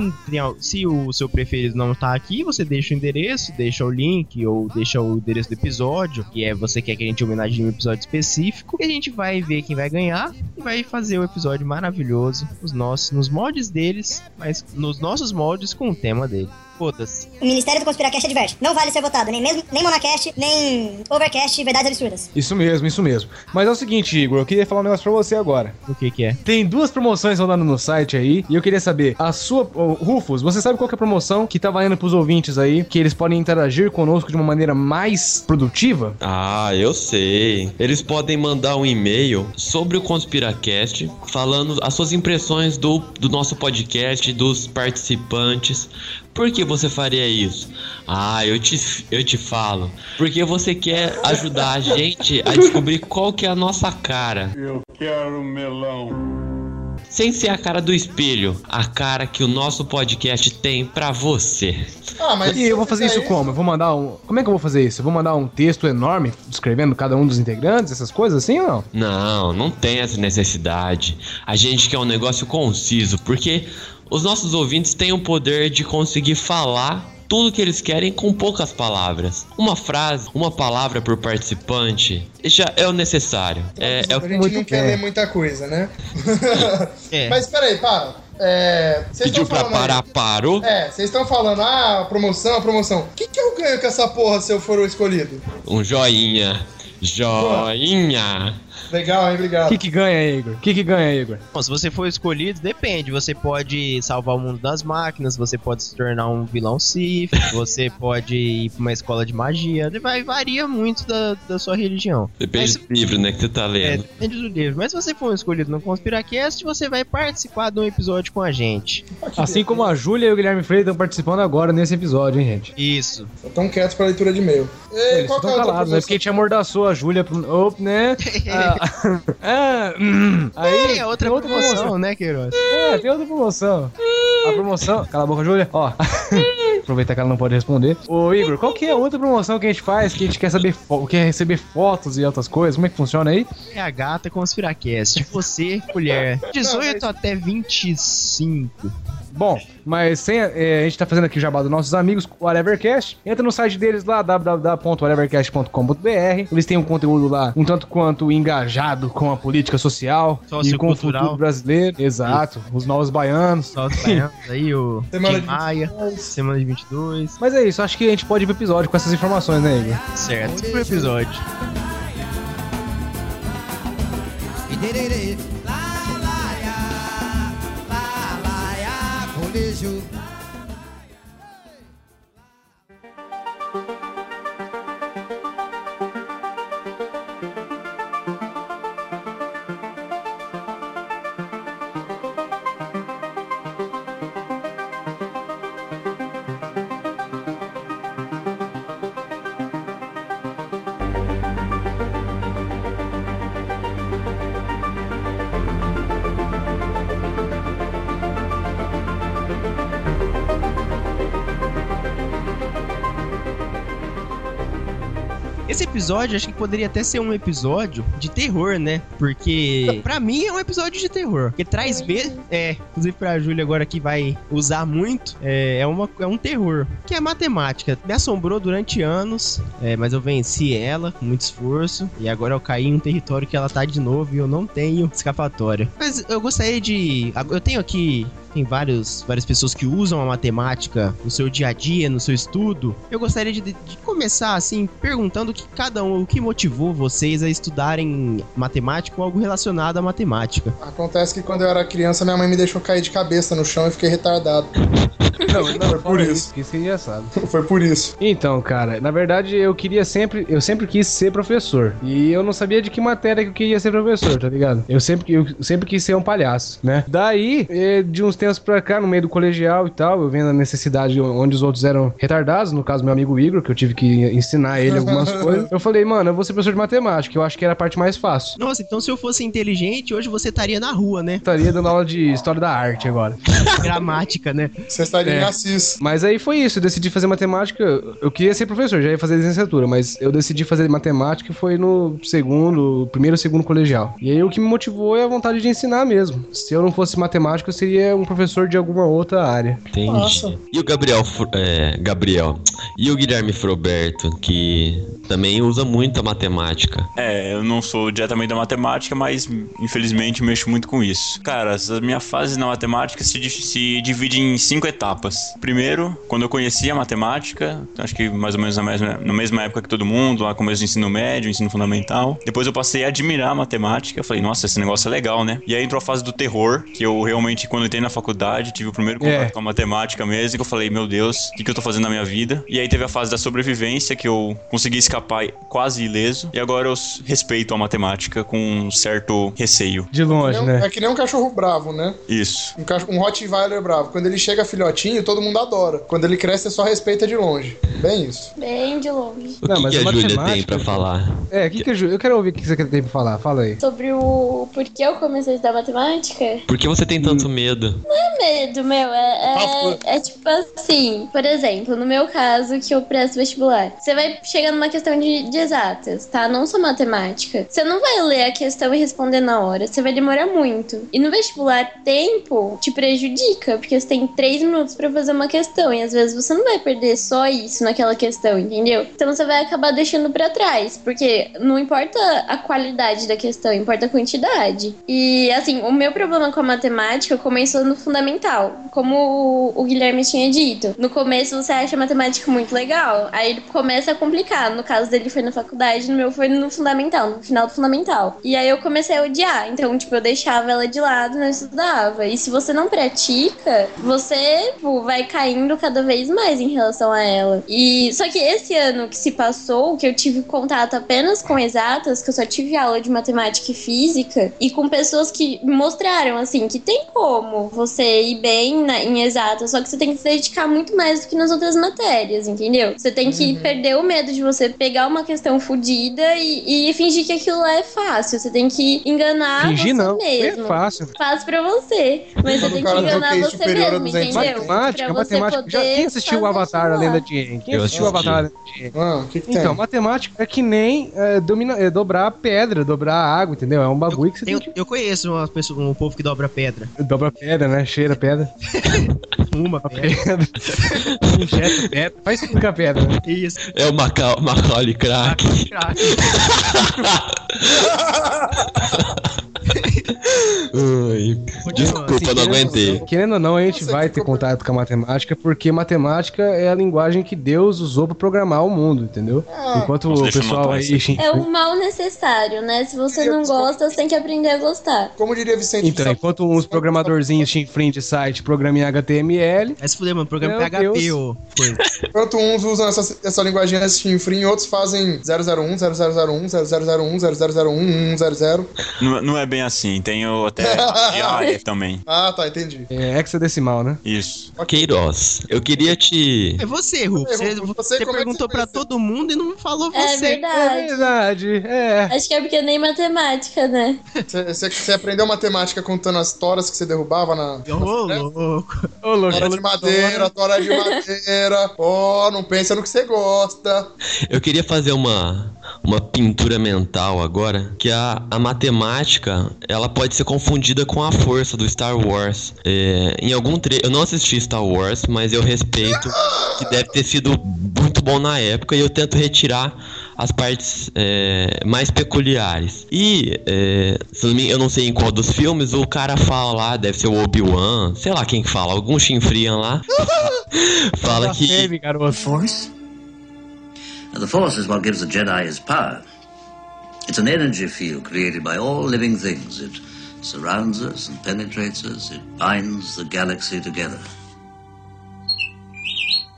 se o seu preferido não tá aqui, você deixa o endereço, deixa o link ou deixa o endereço do episódio, que é você quer que a gente homenageie um episódio específico, e a gente vai ver quem vai ganhar e vai fazer o episódio maravilhoso, os nossos, nos moldes deles, mas nos nossos moldes com o tema dele. Foda-se.
O Ministério do Conspiracast adverte. Não vale ser votado, nem mesmo nem Monacast, nem Overcast, Verdades Absurdas.
Isso mesmo, isso mesmo. Mas é o seguinte, Igor, eu queria falar um negócio pra você agora.
O que que é?
Tem duas promoções rodando no site aí, e eu queria saber, a sua. Rufus, você sabe qual que é a promoção que tá valendo pros ouvintes aí, que eles podem interagir conosco de uma maneira mais produtiva?
Ah, eu sei. Eles podem mandar um e-mail sobre o Conspiracast, falando as suas impressões do, do nosso podcast, dos participantes. Por que você faria isso? Ah, eu te, eu te falo. Porque você quer ajudar a gente a descobrir qual que é a nossa cara.
Eu quero melão.
Sem ser a cara do espelho, a cara que o nosso podcast tem pra você.
Ah, mas.
E eu vou fazer isso
aí-
como? Eu vou mandar um. Como é que eu vou fazer isso? Eu vou mandar um texto enorme descrevendo cada um dos integrantes, essas coisas assim ou não?
Não, não tem essa necessidade. A gente quer um negócio conciso, porque Os nossos ouvintes têm o poder de conseguir falar tudo que eles querem com poucas palavras. Uma frase, uma palavra por participante já é o necessário. É, é o
a gente não quer
é.
ler muita coisa, né? [LAUGHS]
É.
Mas peraí, para. É, vocês
Pediu
estão
pra
aí-
parar, parou.
É, vocês estão falando, ah, a promoção, a promoção. O que, que eu ganho com essa porra se eu for o escolhido?
Um joinha. Joinha.
Legal, hein?
O
Obrigado.
que que ganha, Igor? O que que ganha, Igor?
Bom, se você for escolhido, depende. Você pode salvar o mundo das máquinas, você pode se tornar um vilão Sith, [LAUGHS] você pode ir pra uma escola de magia. Vai, varia muito da, da sua religião.
Depende do livro, né, que você tá
É,
lendo.
depende do livro. Mas se você for escolhido no Conspiracast, você vai participar de um episódio com a gente.
Assim como a Júlia e o Guilherme Freire estão participando agora nesse episódio, hein, gente?
Isso.
Estão quietos pra leitura de e-mail. Ei,
Eles
qual que é
estão
outra
calados, né? Porque a gente amordaçou a Júlia, pro- op, né? [LAUGHS] [LAUGHS] Hum. aí,
É outra
tem
promoção, né, Queiroz?
É, tem outra promoção. A promoção. Cala a boca, Júlia. Ó. [LAUGHS] Aproveitar que ela não pode responder. Ô, Igor, qual que é a outra promoção que a gente faz? Que a gente quer saber quer receber fotos e outras coisas? Como é que funciona aí?
É a gata Conspiracast. Você, mulher, 18 até 25.
Bom, mas sem, é, a gente tá fazendo aqui o jabá dos nossos amigos, o Whatevercast. Entra no site deles lá, www.whatevercast.com.br. Eles têm um conteúdo lá um tanto quanto engajado com a política social e com o futuro brasileiro. Exato, os novos baianos.
Só os baianos aí, o [LAUGHS]
Semana de
Maia, semana de 22.
Mas é isso, acho que a gente pode ir pro episódio com essas informações, né, Igor?
Certo, pro episódio. Esse episódio acho que poderia até ser um episódio de terror, né? Porque [LAUGHS] pra mim é um episódio de terror. Porque traz vezes. É, inclusive pra Júlia agora que vai usar muito, é, é, uma, é um terror. Que é matemática. Me assombrou durante anos, é, mas eu venci ela com muito esforço. E agora eu caí em um território que ela tá de novo e eu não tenho escapatória. Mas eu gostaria de. Eu tenho aqui tem vários, várias pessoas que usam a matemática no seu dia a dia, no seu estudo. Eu gostaria de, de começar assim perguntando o que cada um, o que motivou vocês a estudarem matemática ou algo relacionado à matemática.
Acontece que quando eu era criança, minha mãe me deixou cair de cabeça no chão e fiquei retardado.
Não, não, [LAUGHS]
Foi por isso.
Isso é engraçado. [LAUGHS]
Foi por isso.
Então, cara, na verdade eu queria sempre, eu sempre quis ser professor. E eu não sabia de que matéria que eu queria ser professor, tá ligado? Eu sempre, eu sempre quis ser um palhaço, né? Daí, eh, de uns tempos pra cá, no meio do colegial e tal, eu vendo a necessidade onde os outros eram retardados, no caso meu amigo Igor, que eu tive que ensinar ele algumas [LAUGHS] coisas. Eu falei, mano, eu vou ser professor de matemática, eu acho que era a parte mais fácil.
Nossa, então se eu fosse inteligente, hoje você estaria na rua, né?
Estaria dando aula de história da arte agora. [LAUGHS]
Gramática, né?
Você estaria
É.
em Assis.
Mas aí foi isso, eu decidi fazer matemática. Eu queria ser professor, já ia fazer licenciatura, mas eu decidi fazer matemática e foi no segundo, primeiro ou segundo colegial. E aí o que me motivou é a vontade de ensinar mesmo. Se eu não fosse matemático, eu seria um professor de alguma outra área.
Entendi.
Nossa.
E o Gabriel, é, Gabriel, e o Guilherme Froberto, que também usa muito a matemática.
É, eu não sou diretamente da matemática, mas infelizmente mexo muito com isso. Cara, a minha fase na matemática se, se divide em cinco etapas. Primeiro, quando eu conheci a matemática, acho que mais ou menos na mesma, na mesma época que todo mundo, lá começo do ensino médio, ensino fundamental. Depois eu passei a admirar a matemática, eu falei, nossa, esse negócio é legal, né? E aí entrou a fase do terror, que eu realmente, quando entrei na faculdade, tive o primeiro contato
É.
com a matemática mesmo, que eu falei, meu Deus, o que, que eu tô fazendo na minha vida? E aí teve a fase da sobrevivência, que eu consegui escapar quase ileso, e agora eu respeito a matemática com um certo receio.
De longe,
É, um-
né?
é que nem um cachorro bravo, né?
Isso.
Um, um Rottweiler bravo. Quando ele chega filhotinho, todo mundo adora. Quando ele cresce, você só respeita de longe. Bem isso.
Bem de longe.
O
Não,
que,
mas
que
a
a Júlia tem
matemática-
pra falar?
É, que que a Ju- eu quero ouvir o que você tem pra falar. Fala aí.
Sobre o porquê eu comecei a estudar matemática?
Por que você tem tanto medo?
Medo, meu. É, é, é tipo assim, por exemplo, no meu caso, que eu presto vestibular. Você vai chegar numa questão de, de exatas, tá? Não só matemática. Você não vai ler a questão e responder na hora. Você vai demorar muito. E no vestibular, tempo te prejudica, porque você tem três minutos pra fazer uma questão. E às vezes você não vai perder só isso naquela questão, entendeu? Então você vai acabar deixando pra trás. Porque não importa a qualidade da questão, importa a quantidade. E assim, o meu problema com a matemática começou no fundamental. Como o, Guilherme tinha dito. No começo você acha matemática muito legal. Aí ele começa a complicar. No caso dele foi na faculdade, no meu foi no fundamental, no final do fundamental. E aí eu comecei a odiar. Então, tipo, eu deixava ela de lado não estudava. E se você não pratica, você tipo, vai caindo cada vez mais em relação a ela. E só que esse ano que se passou, que eu tive contato apenas com exatas, que eu só tive aula de matemática e física, e com pessoas que mostraram assim que tem como você ir bem na- em exatas, só que você tem que se dedicar muito mais do que nas outras matérias, entendeu? Você tem que perder o medo de você pegar uma questão fodida e, e fingir que aquilo lá é fácil. Você tem que enganar
Fingir
você
não.
mesmo.
É fácil.
Fácil pra você. Mas você tem que enganar
tem
você mesmo,
200
entendeu?
Matemática,
Pra você
matemática. Já, quem assistiu o Avatar, a. Lenda de Aang? Quem
Eu
assistiu o. Avatar, a Lenda de Aang?
Ah, que, que
Então,
tem?
matemática é que nem é, domina, é, dobrar pedra, dobrar a água, entendeu? É um bagulho que você
Eu,
tem
eu conheço uma pessoa, um povo que dobra pedra.
que dobra pedra, né? Cheira pedra. [LAUGHS]
Uma pedra.
pedra. [LAUGHS] Injeta pedra. Faz tudo com a pedra, né?
Isso.
É o Maca Macaulay Crack.
Crack. [LAUGHS]
Ai, desculpa,
Assim,
não aguentei.
Querendo ou não, a gente
Nossa,
vai ter contato com a matemática, porque matemática é a linguagem que Deus usou pra programar o mundo, entendeu?
Ah,
Enquanto
Nossa,
o pessoal aí.
É um mal necessário, né? Se você não gosta, você tem que aprender a gostar.
Como diria Vicente
Então, enquanto uns programadorzinhos chinfrim de site programam em HTML,
Vai se fuder, mano. Programa PHP. Coisa.
Enquanto uns usam essa, essa linguagem chifre, outros fazem 001, 0001, 0001, 0001, 100.
Não, não é bem assim, tem o até [LAUGHS] diária também.
Ah, tá, entendi.
é hexadecimal, né?
Isso.
Queiroz, eu queria te.
É você, Rufo.
É,
Você, você
você, é
perguntou
você
pra
pensa?
todo mundo e não falou
É
você.
É
verdade.
verdade, é.
Acho que é porque nem matemática, né?
Você aprendeu matemática contando as toras que você derrubava na.
Ô, louco.
Ô, louco.
Tora de madeira, tora de [LAUGHS] madeira. Ó, não pensa no que você gosta.
Eu queria fazer uma, uma pintura mental agora, que a, a matemática, ela pode ser confundida com a força do Star Wars. É, em algum tre eu não assisti Star Wars, mas eu respeito que deve ter sido muito bom na época e eu tento retirar as partes é, mais peculiares. E, é, eu não sei em qual dos filmes, o cara fala lá, deve ser o Obi-Wan, sei lá quem fala, algum chinfrian lá, [LAUGHS] fala que...
Force? Now, the Force is what gives the Jedi his power. It's an energy field created by all living things. It surrounds us and penetrates us. It binds the galaxy together.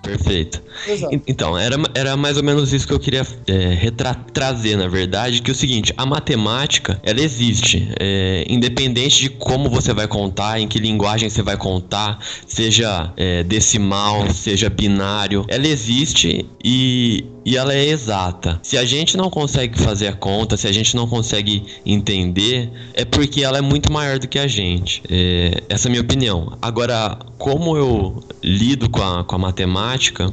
Perfeito.
Exato.
En- Então, era, era mais ou menos isso que eu queria é, trazer, na verdade, que é o seguinte, a matemática, ela existe, é, independente de como você vai contar, em que linguagem você vai contar, seja é, decimal, seja binário, ela existe e, e ela é exata. Se a gente não consegue fazer a conta, se a gente não consegue entender, é porque ela é muito maior do que a gente. É, essa é a minha opinião. Agora, como eu lido com a, com a matemática,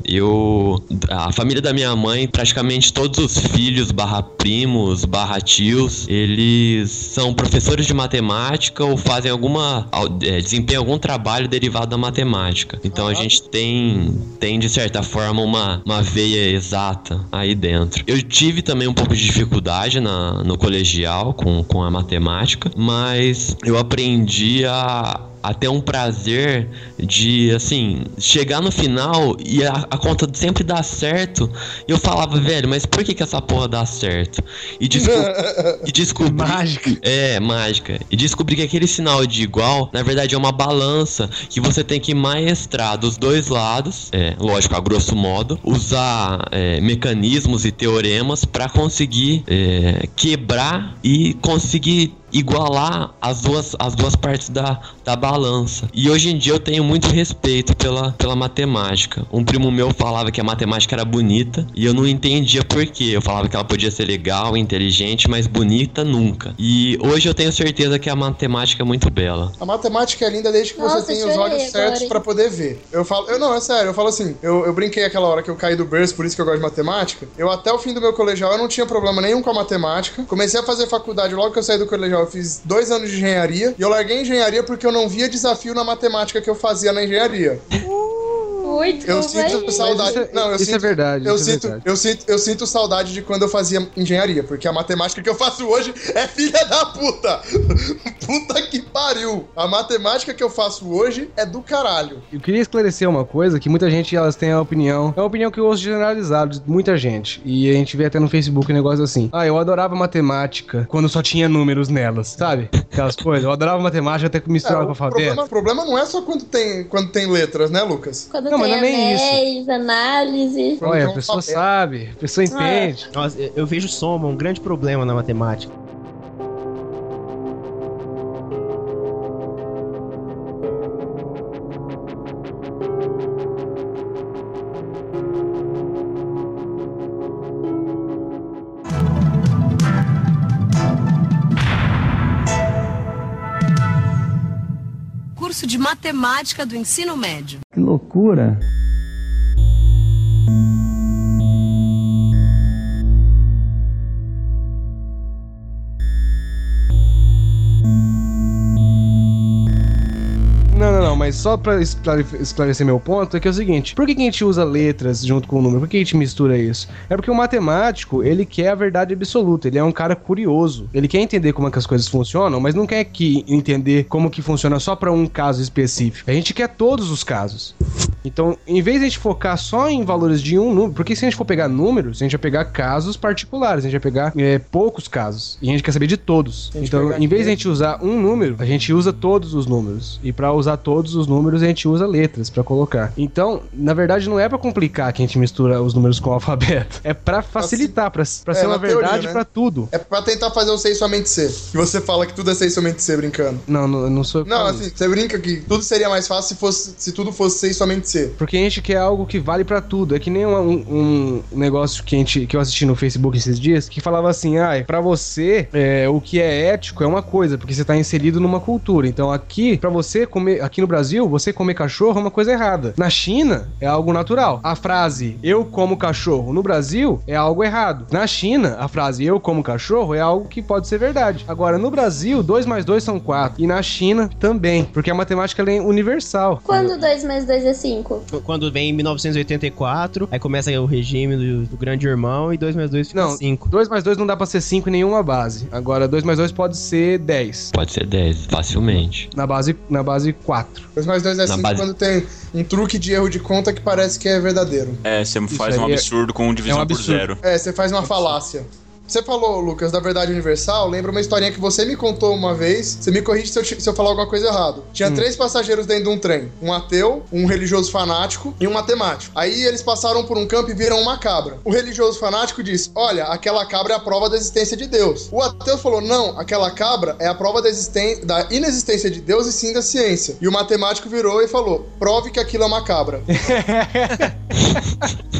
eu. A família da minha mãe, praticamente todos os filhos, barra primos, barra tios, eles são professores de matemática ou fazem alguma. é, desempenham algum trabalho derivado da matemática. Então a gente tem, tem de certa forma, uma, uma veia exata aí dentro. Eu tive também um pouco de dificuldade na, no colegial com, com a matemática, mas eu aprendi a, a ter um prazer de, assim, chegar no final e a, a conta sempre dá certo. E eu falava, velho, mas por que que essa porra dá certo? E, desco [LAUGHS] e descobri...
Mágica.
É, mágica. E descobri que aquele sinal de igual, na verdade, é uma balança que você tem que maestrar dos dois lados, é, lógico, a grosso modo, usar é, mecanismos e teoremas para conseguir é, quebrar e conseguir igualar as duas, as duas partes da, da balança. E hoje em dia eu tenho muito respeito pela, pela matemática. Um primo meu falava que a matemática era bonita e eu não entendia por quê. Eu falava que ela podia ser legal, inteligente, mas bonita nunca. E hoje eu tenho certeza que a matemática é muito bela.
A matemática é linda desde que
Nossa,
você tenha os olhos certos pra poder ver. Eu falo, eu não, é sério, eu falo assim, eu, eu brinquei aquela hora que eu caí do berço, por isso que eu gosto de matemática. Eu até o fim do meu colegial eu não tinha problema nenhum com a matemática. Comecei a fazer faculdade logo que eu saí do colegial, eu fiz dois anos de engenharia e eu larguei engenharia porque eu não via desafio na matemática que eu fazia na engenharia.
Muito
Eu sinto saudade.
isso é-
não, eu
isso é
sinto,
verdade,
Eu
isso é
sinto,
verdade.
eu sinto, eu sinto saudade de quando eu fazia engenharia, porque a matemática que eu faço hoje é filha da puta. [LAUGHS] puta que pariu. A matemática que eu faço hoje é do caralho.
Eu queria esclarecer uma coisa, que muita gente elas têm a opinião. É uma opinião que eu ouço generalizado de muita gente. E a gente vê até no Facebook um negócio assim. Ah, eu adorava matemática quando só tinha números nelas, sabe? Aquelas coisas. Eu adorava matemática até que misturava
É,
com
o,
alfabeto.
problema, o problema não é só quando tem, quando tem letras, né, Lucas?
Quando
Não, mas não é nem isso.
análise.
Olha, a pessoa sabe, a pessoa entende.
Nossa, eu- eu vejo soma, um grande problema na matemática.
Curso de Matemática do Ensino Médio.
Loucura.
Mas só pra esclare- esclarecer meu ponto, é que é o seguinte: por que, que a gente usa letras junto com o número? Por que a gente mistura isso? É porque o matemático, ele quer a verdade absoluta, ele é um cara curioso. Ele quer entender como é que as coisas funcionam, mas não quer que entender como que funciona só pra um caso específico. A gente quer todos os casos. Então, em vez de a gente focar só em valores de um número, porque se a gente for pegar números, a gente vai pegar casos particulares, a gente vai pegar é, poucos casos. E a gente quer saber de todos. Então, em vez de a gente usar um número, a gente usa todos os números. E pra usar todos os números, a gente usa letras pra colocar. Então, na verdade, não é pra complicar que a gente mistura os números com o alfabeto. É pra facilitar, pra, pra
É,
ser uma
teoria,
verdade
né?
pra tudo.
É pra tentar fazer o ser somente ser. E você fala que tudo é ser somente ser brincando.
Não, não, não sou
Não, assim,
isso.
você brinca que tudo seria mais fácil se, fosse, se tudo fosse ser somente ser.
Porque a gente quer algo que vale pra tudo. É que nem um, um- um negócio que, a gente, que eu assisti no Facebook esses dias, que falava assim, ah, pra você, é, o que é ético é uma coisa, porque você tá inserido numa cultura. Então aqui, pra você comer, aqui no Brasil, você comer cachorro é uma coisa errada. Na China, é algo natural. A frase, eu como cachorro, no Brasil, é algo errado. Na China, a frase, eu como cachorro, é algo que pode ser verdade. Agora, no Brasil, 2 mais 2 são 4. E na China, também. Porque a matemática é universal.
Quando 2 mais 2 é 5?
Quando vem em 1984, aí começa o regime do, do grande irmão e 2 mais 2 fica
Não,
5.
2 mais 2 não dá pra ser 5 em nenhuma base. Agora, 2 mais 2 pode ser 10.
Pode ser 10, facilmente.
Na base, na base 4.
2 mais 2 é
Na
5
base-
quando tem um truque de erro de conta que parece que é verdadeiro.
É, você faz um
é-
absurdo com divisão
é um
por zero.
É, você faz uma falácia. Você falou, Lucas, da verdade universal. Lembra uma historinha que você me contou uma vez. Você me corrige se eu, se eu falar alguma coisa errada. Tinha três passageiros dentro de um trem: um ateu, um religioso fanático e um matemático. Aí eles passaram por um campo e viram uma cabra. O religioso fanático disse: Olha, aquela cabra é a prova da existência de Deus. O ateu falou: Não, aquela cabra é a prova da, existen- da inexistência de Deus e sim da ciência. E o matemático virou e falou: Prove que aquilo é uma cabra. [LAUGHS]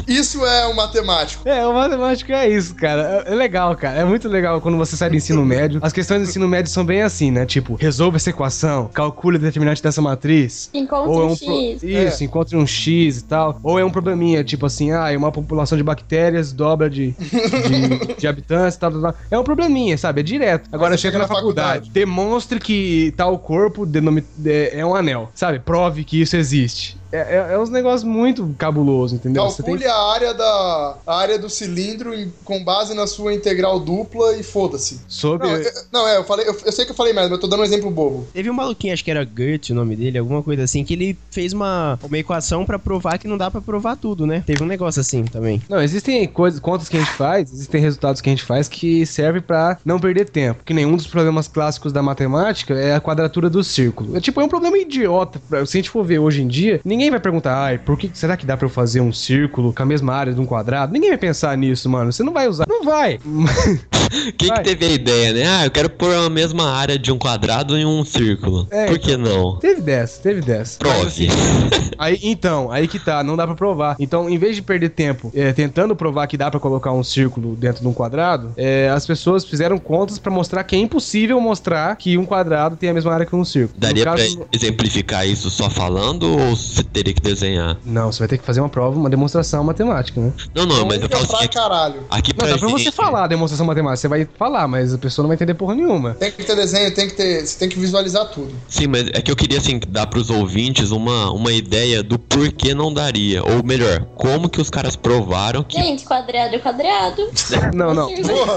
Isso é um matemático.
É, o matemático é isso, cara. É, é legal, cara. É muito legal quando você sai do ensino médio. As questões do ensino médio são bem assim, né? Tipo, resolva essa equação, calcule o determinante dessa matriz.
Encontre
Ou é
um
um pro-
X.
Isso, encontre um X e tal. Ou é um probleminha, tipo assim, ah, é uma população de bactérias dobra de, de, de habitantes e tal, tal, tal. É um probleminha, sabe? É direto. Agora
você
chega na faculdade.
faculdade.
Demonstre que tal corpo denomi- é, é um anel, sabe? Prove que isso existe. É, é, é uns negócios muito cabuloso, entendeu? Você tem
Calcule a área da a área do cilindro em- com base na sua integral dupla e foda-se.
sobre.
Não, eu, não, é, eu falei, eu, eu sei que eu falei merda, mas eu tô dando um exemplo bobo.
Teve um maluquinho, acho que era Goethe o nome dele, alguma coisa assim, que ele fez uma, uma equação pra provar que não dá pra provar tudo, né? Teve um negócio assim também.
Não, existem coisas, contas que a gente faz, existem resultados que a gente faz que servem pra não perder tempo. Que nenhum dos problemas clássicos da matemática é a quadratura do círculo. É tipo, é um problema idiota. pra- Se a gente for ver hoje em dia, ninguém vai perguntar, ai, por que será que dá pra eu fazer um círculo com a mesma área de um quadrado? Ninguém vai pensar nisso, mano. Você não vai usar. Não vai. [LAUGHS]
Quem que teve a ideia, né? Ah, eu quero pôr a mesma área de um quadrado em um círculo.
É,
Por que não?
Teve dessa, teve dessa.
Prove. [LAUGHS]
Aí, então, aí que tá, não dá pra provar. Então, em vez de perder tempo é, tentando provar que dá pra colocar um círculo dentro de um quadrado, é, as pessoas fizeram contas pra mostrar que é impossível mostrar que um quadrado tem a mesma área que um círculo.
Daria
no caso,
pra exemplificar isso só falando ou você teria que desenhar?
Não, você vai ter que fazer uma prova, uma demonstração matemática, né?
Não, não, mas eu falo assim,
Pra caralho.
aqui
Não,
pra
dá pra você falar a demonstração matemática, você vai falar, mas a pessoa não vai entender porra nenhuma.
Tem que ter desenho, tem que ter. Você tem que visualizar tudo.
Sim, mas é que eu queria, assim, dar pros ouvintes uma, uma ideia do porquê não daria. Ou melhor, como que os caras provaram que.
Gente, quadrado é quadrado. [LAUGHS]
Não, não.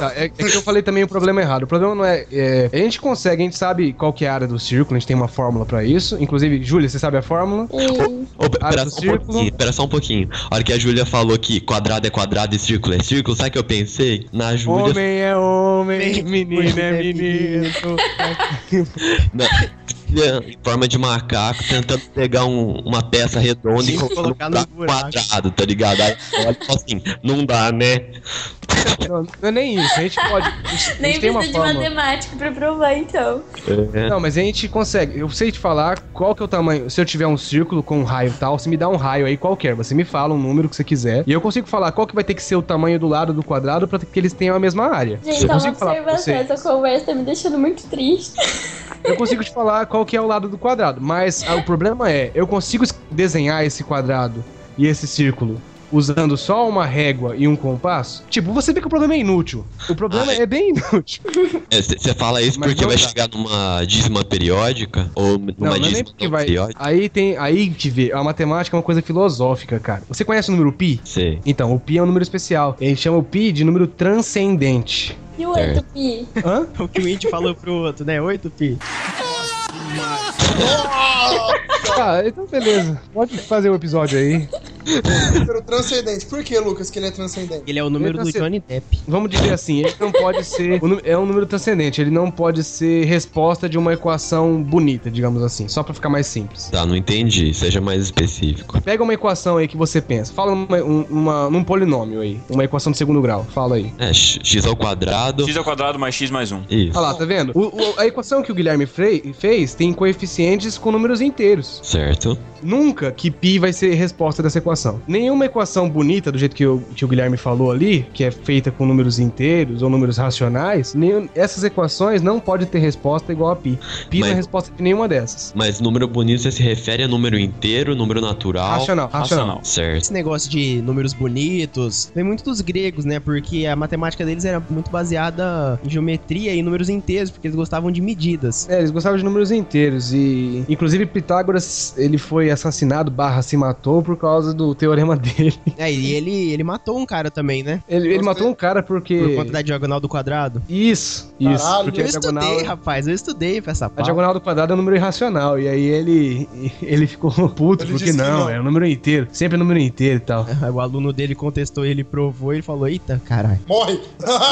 Tá, É, é que eu falei também o problema errado. O problema não é, é- A gente consegue, a gente sabe qual que é a área do círculo, a gente tem uma fórmula pra isso. Inclusive, Júlia, você sabe a fórmula?
Ô, pera
Área do
só um
círculo.
pouquinho, pera só um pouquinho. A hora que a Júlia falou que quadrado é quadrado e círculo é círculo, sabe o que eu pensei? Na Júlia.
Homem é homem, menino é menino. [LAUGHS]
em forma de macaco, tentando pegar um- uma peça redonda e
Sim,
colocar
colocar
no quadrado, tá ligado? Aí olha e fala assim, não dá, né?
Não, não é nem isso, a gente pode. A gente, [LAUGHS]
Nem
tem uma
precisa de
fórmula.
matemática pra provar, então.
Não, mas a gente consegue. Eu sei te falar qual que é o tamanho. Se eu tiver um círculo com raio tal, você me dá um raio aí qualquer. Você me fala um número que você quiser. E eu consigo falar qual que vai ter que ser o tamanho do lado do quadrado pra que eles tenham a mesma área.
Gente,
eu
uma
consigo falar
observação.
você.
Essa conversa tá me deixando muito triste.
Eu consigo te falar qual que é o lado do quadrado. Mas ah, o problema é, eu consigo es- desenhar esse quadrado e esse círculo usando só uma régua e um compasso? Tipo, você vê que o problema é inútil. O problema é bem inútil. [LAUGHS]
Você fala isso
Mas
porque vai
dá.
chegar numa dízima periódica? Ou numa
Não, não é nem
dízima
porque
não
vai.
periódica?
Aí tem. Aí que vê. A matemática é uma coisa filosófica, cara. Você conhece o número pi?
Sei.
Então, o pi é um número especial. Ele chama o pi de número transcendente.
E o
Certo.
8 pi?
Hã? [LAUGHS]
O que o Indy falou pro outro, né? 8 pi.
Ah, então beleza. Pode fazer o episódio aí.
Número transcendente. Por que, Lucas, que ele é transcendente?
Ele é o número do
Ele tá
Johnny Depp.
Vamos dizer assim, ele não pode ser. É um número transcendente, ele não pode ser resposta de uma equação bonita, digamos assim, só pra ficar mais simples.
Tá, não entendi. Seja mais específico.
Pega uma equação aí que você pensa. Fala uma, um, uma- num polinômio aí. Uma equação de segundo grau. Fala aí.
É, x x ao quadrado.
x ao quadrado mais x mais 1.
Isso.
Olha lá, tá vendo? O- o- a equação que o Guilherme Frey fez tem coeficientes com números inteiros.
Certo.
Nunca que pi vai ser resposta dessa equação. Nenhuma equação bonita, do jeito que o, que o Guilherme falou ali, que é feita com números inteiros ou números racionais, nenhum- essas equações não podem ter resposta igual a pi. Pi não é resposta de nenhuma dessas.
Mas número bonito você se refere a número inteiro, número natural.
Racional, racional.
Certo.
Esse negócio de números bonitos vem muito dos gregos, né? Porque a matemática deles era muito baseada em geometria e números inteiros, porque eles gostavam de medidas.
É, eles gostavam de números inteiros e, inclusive, Pitágoras, ele foi assassinado, barra se matou por causa do teorema [LAUGHS] dele.
É, e ele, ele matou um cara também, né?
Ele, ele matou um cara porque...
Por conta da diagonal do quadrado.
Isso, isso.
Caralho,
porque
Eu
a diagonal...
estudei, rapaz, eu estudei pra essa
A
pauta.
diagonal do quadrado é um número irracional. E aí ele, [LAUGHS] ele ficou [LAUGHS] puto,
Ele
porque não,
não.
é um número inteiro. Sempre é número inteiro e tal.
O aluno dele contestou, ele provou, ele falou, eita, caralho.
Morre!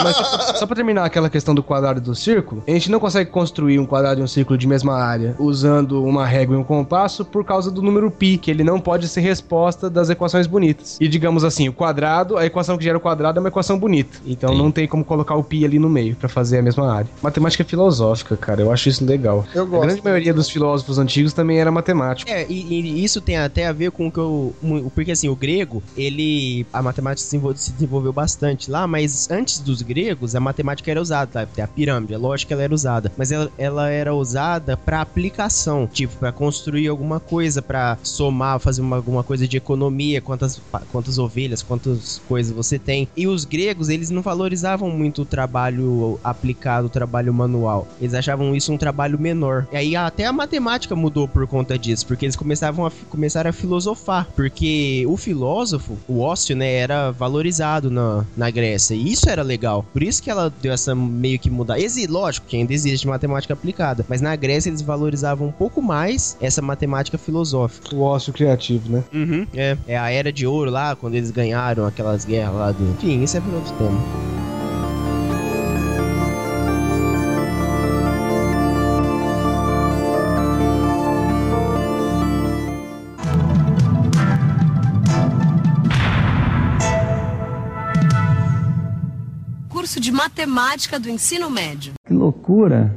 Mas só pra terminar aquela questão do quadrado e do círculo, a gente não consegue construir um quadrado e um círculo de mesma área usando uma régua e um compasso por causa do número pi, que ele não pode ser resposta das equações bonitas. E digamos assim, o quadrado, a equação que gera o quadrado é uma equação bonita. Então
Sim.
não tem como colocar o pi ali no meio pra fazer a mesma área. Matemática filosófica, cara. Eu acho isso legal.
Eu
A
gosto.
grande maioria dos filósofos antigos também era matemático.
É, e, e isso tem até a ver com o que eu. Porque assim, o grego, ele. A matemática se desenvol- se desenvolveu bastante lá, mas antes dos gregos, a matemática era usada, tá? Tem a pirâmide, é lógico que ela era usada. Mas ela, ela era usada pra aplicação, tipo, pra construir alguma coisa, pra somar, fazer uma, alguma coisa de economia, quantas, quantas ovelhas, quantas coisas você tem. E os gregos, eles não valorizavam muito o trabalho aplicado, o trabalho manual. Eles achavam isso um trabalho menor. E aí até a matemática mudou por conta disso, porque eles começavam a, começaram a filosofar. Porque o filósofo, o ócio, né, era valorizado na, na Grécia. E isso era legal. Por isso que ela deu essa meio que mudar. Lógico que ainda existe matemática aplicada. Mas na Grécia eles valorizavam um pouco mais essa matemática filosófica.
O ócio criativo, né?
Uhum, é. É a era de ouro lá, quando eles ganharam aquelas guerras lá do. Enfim, isso é por outro tema.
De matemática do ensino médio.
Que loucura!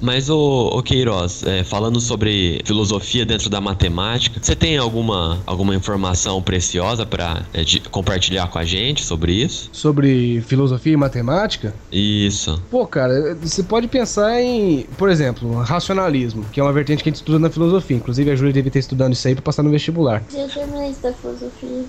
Mas, ô, ô Queiroz, é, falando sobre filosofia dentro da matemática, você tem alguma, alguma informação preciosa para compartilhar com a gente sobre isso?
Sobre filosofia e matemática?
Isso.
Pô, cara, você pode pensar em, por exemplo, racionalismo, que é uma vertente que a gente estuda na filosofia. Inclusive, a Júlia deve estar estudando isso aí pra passar no vestibular.
Já terminei da filosofia.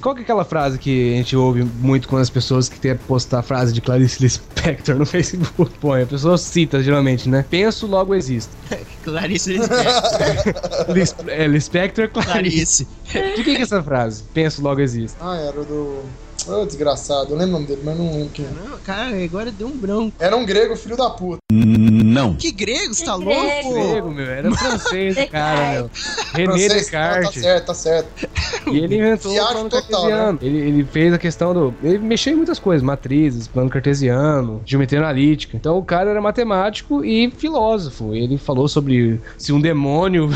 Qual que é aquela frase que a gente ouve muito com as pessoas que querem postar a frase de Clarice Lispector no [LAUGHS] Facebook? Pô, a pessoa cita geralmente, né? Penso, logo existo. [LAUGHS]
Clarice Lispector.
Lis, é, Lispector, Clarice.
Clarice.
De quem que é essa frase? Penso, logo existo.
Ah, era o do. Ô, desgraçado, eu lembro o nome dele, mas não lembro quem é.
Não, cara, agora deu um branco.
Era um grego, filho da puta.
Não.
Que grego, você tá
Que
louco?
Grego, meu, era francês, o [LAUGHS] cara, meu. René
Francês, tá, tá
Descartes.
certo, tá certo.
E ele inventou o plano
total,
cartesiano. Ele, ele fez a questão do. Ele mexeu em muitas coisas, matrizes, plano cartesiano, geometria analítica. Então o cara era matemático e filósofo. Ele falou sobre se um demônio.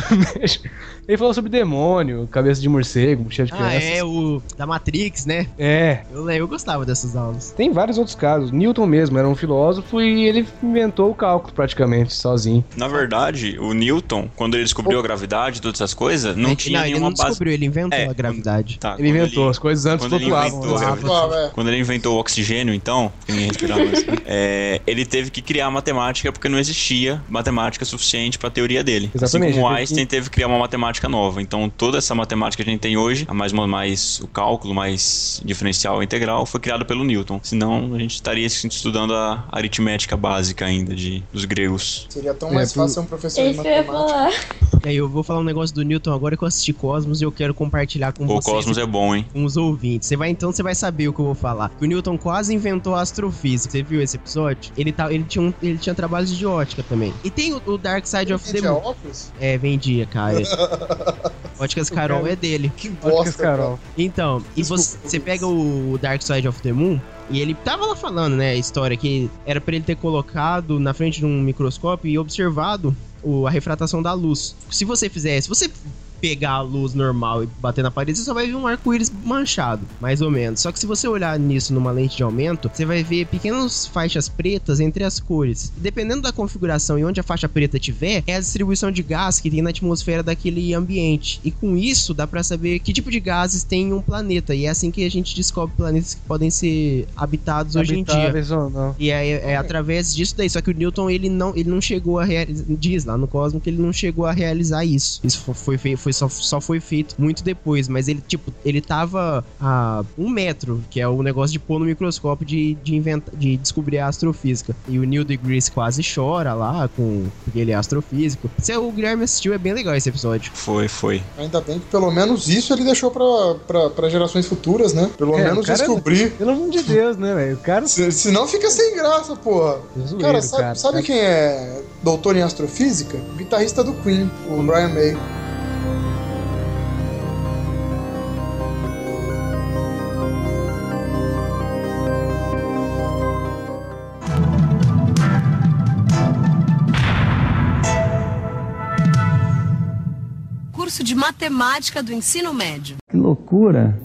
[LAUGHS] ele falou sobre demônio, cabeça de morcego, cheio de
Ah,
crianças.
é o da Matrix, né?
É,
Eu, eu gostava dessas aulas.
tem vários outros casos. Newton mesmo era um filósofo e ele inventou o cálculo praticamente sozinho.
Na verdade, o Newton, quando ele descobriu a gravidade e todas essas coisas, não
Ele-
tinha
ele
nenhuma
não
base.
descobriu, ele inventou
É,
a gravidade.
Tá,
Ele
quando
inventou, as coisas antes
quando ele
flutuavam.
inventou-
Flutuava, é.
Quando ele inventou o oxigênio, então, que ninguém respirava mais, [LAUGHS] é, ele teve que criar matemática porque não existia matemática suficiente para a teoria dele.
Exatamente,
Assim como o
ele teve
Einstein teve que criar uma matemática nova. Então, toda essa matemática que a gente tem hoje, a mais, mais o cálculo, mais diferencial integral, foi criada pelo Newton. Senão, a gente estaria estudando a aritmética básica ainda de, dos gregos.
Seria tão
É,
mais
por-
fácil ser um professor
É
de matemática.
falar.
E aí eu vou falar um negócio do Newton agora que eu assisti Cosmos e eu quero compartilhar com
o
vocês.
Cosmos é bom, hein?
com os ouvintes. Você vai então, você vai saber o que eu vou falar. Que o Newton quase inventou a astrofísica. Você viu esse episódio? Ele, tá, ele, tinha, um, ele tinha trabalhos de ótica também. E tem o, o Dark Side of the
é
Moon.
óculos?
É, vendia, cara. [LAUGHS] Óticas Carol é dele.
Que
Óticas
bosta,
Carol.
Então, e você, você pega o Dark Side of the Moon e ele tava lá falando, né, a história que era pra ele ter colocado na frente de um microscópio e observado o- a refratação da luz. Se você fizer, se você pegar a luz normal e bater na parede, você só vai ver um arco-íris manchado, mais ou menos. Só que se você olhar nisso numa lente de aumento, você vai ver pequenas faixas pretas entre as cores. Dependendo da configuração e onde a faixa preta tiver, é a distribuição de gás que tem na atmosfera daquele ambiente. E com isso dá pra saber que tipo de gases tem em um planeta. E é assim que a gente descobre planetas que podem ser habitados hoje em dia.
Habitáveis ou não.
E é, é através disso daí. Só que o Newton ele não, ele não chegou a realizar. Diz lá no Cosmo que ele não chegou a realizar isso. Isso fo- foi, fei- foi só, só foi feito muito depois. Mas ele, tipo, ele tava a um metro, que é o negócio de pôr no microscópio de, de, inventa, de descobrir a astrofísica. E o Neil deGrasse quase chora lá, com, porque ele é astrofísico. Se o Guilherme assistiu, é bem legal esse episódio.
Foi, foi.
Ainda bem que pelo menos isso ele deixou pra, pra, pra gerações futuras, né? Pelo
É,
menos
cara-
descobrir.
Pelo amor de Deus, né, velho? O cara.
Se- Senão fica sem graça, porra.
Zoeiro,
Cara, sabe,
cara.
sabe quem é doutor em astrofísica? O guitarrista do Queen, o Brian May.
Curso de matemática do ensino médio.
Que loucura.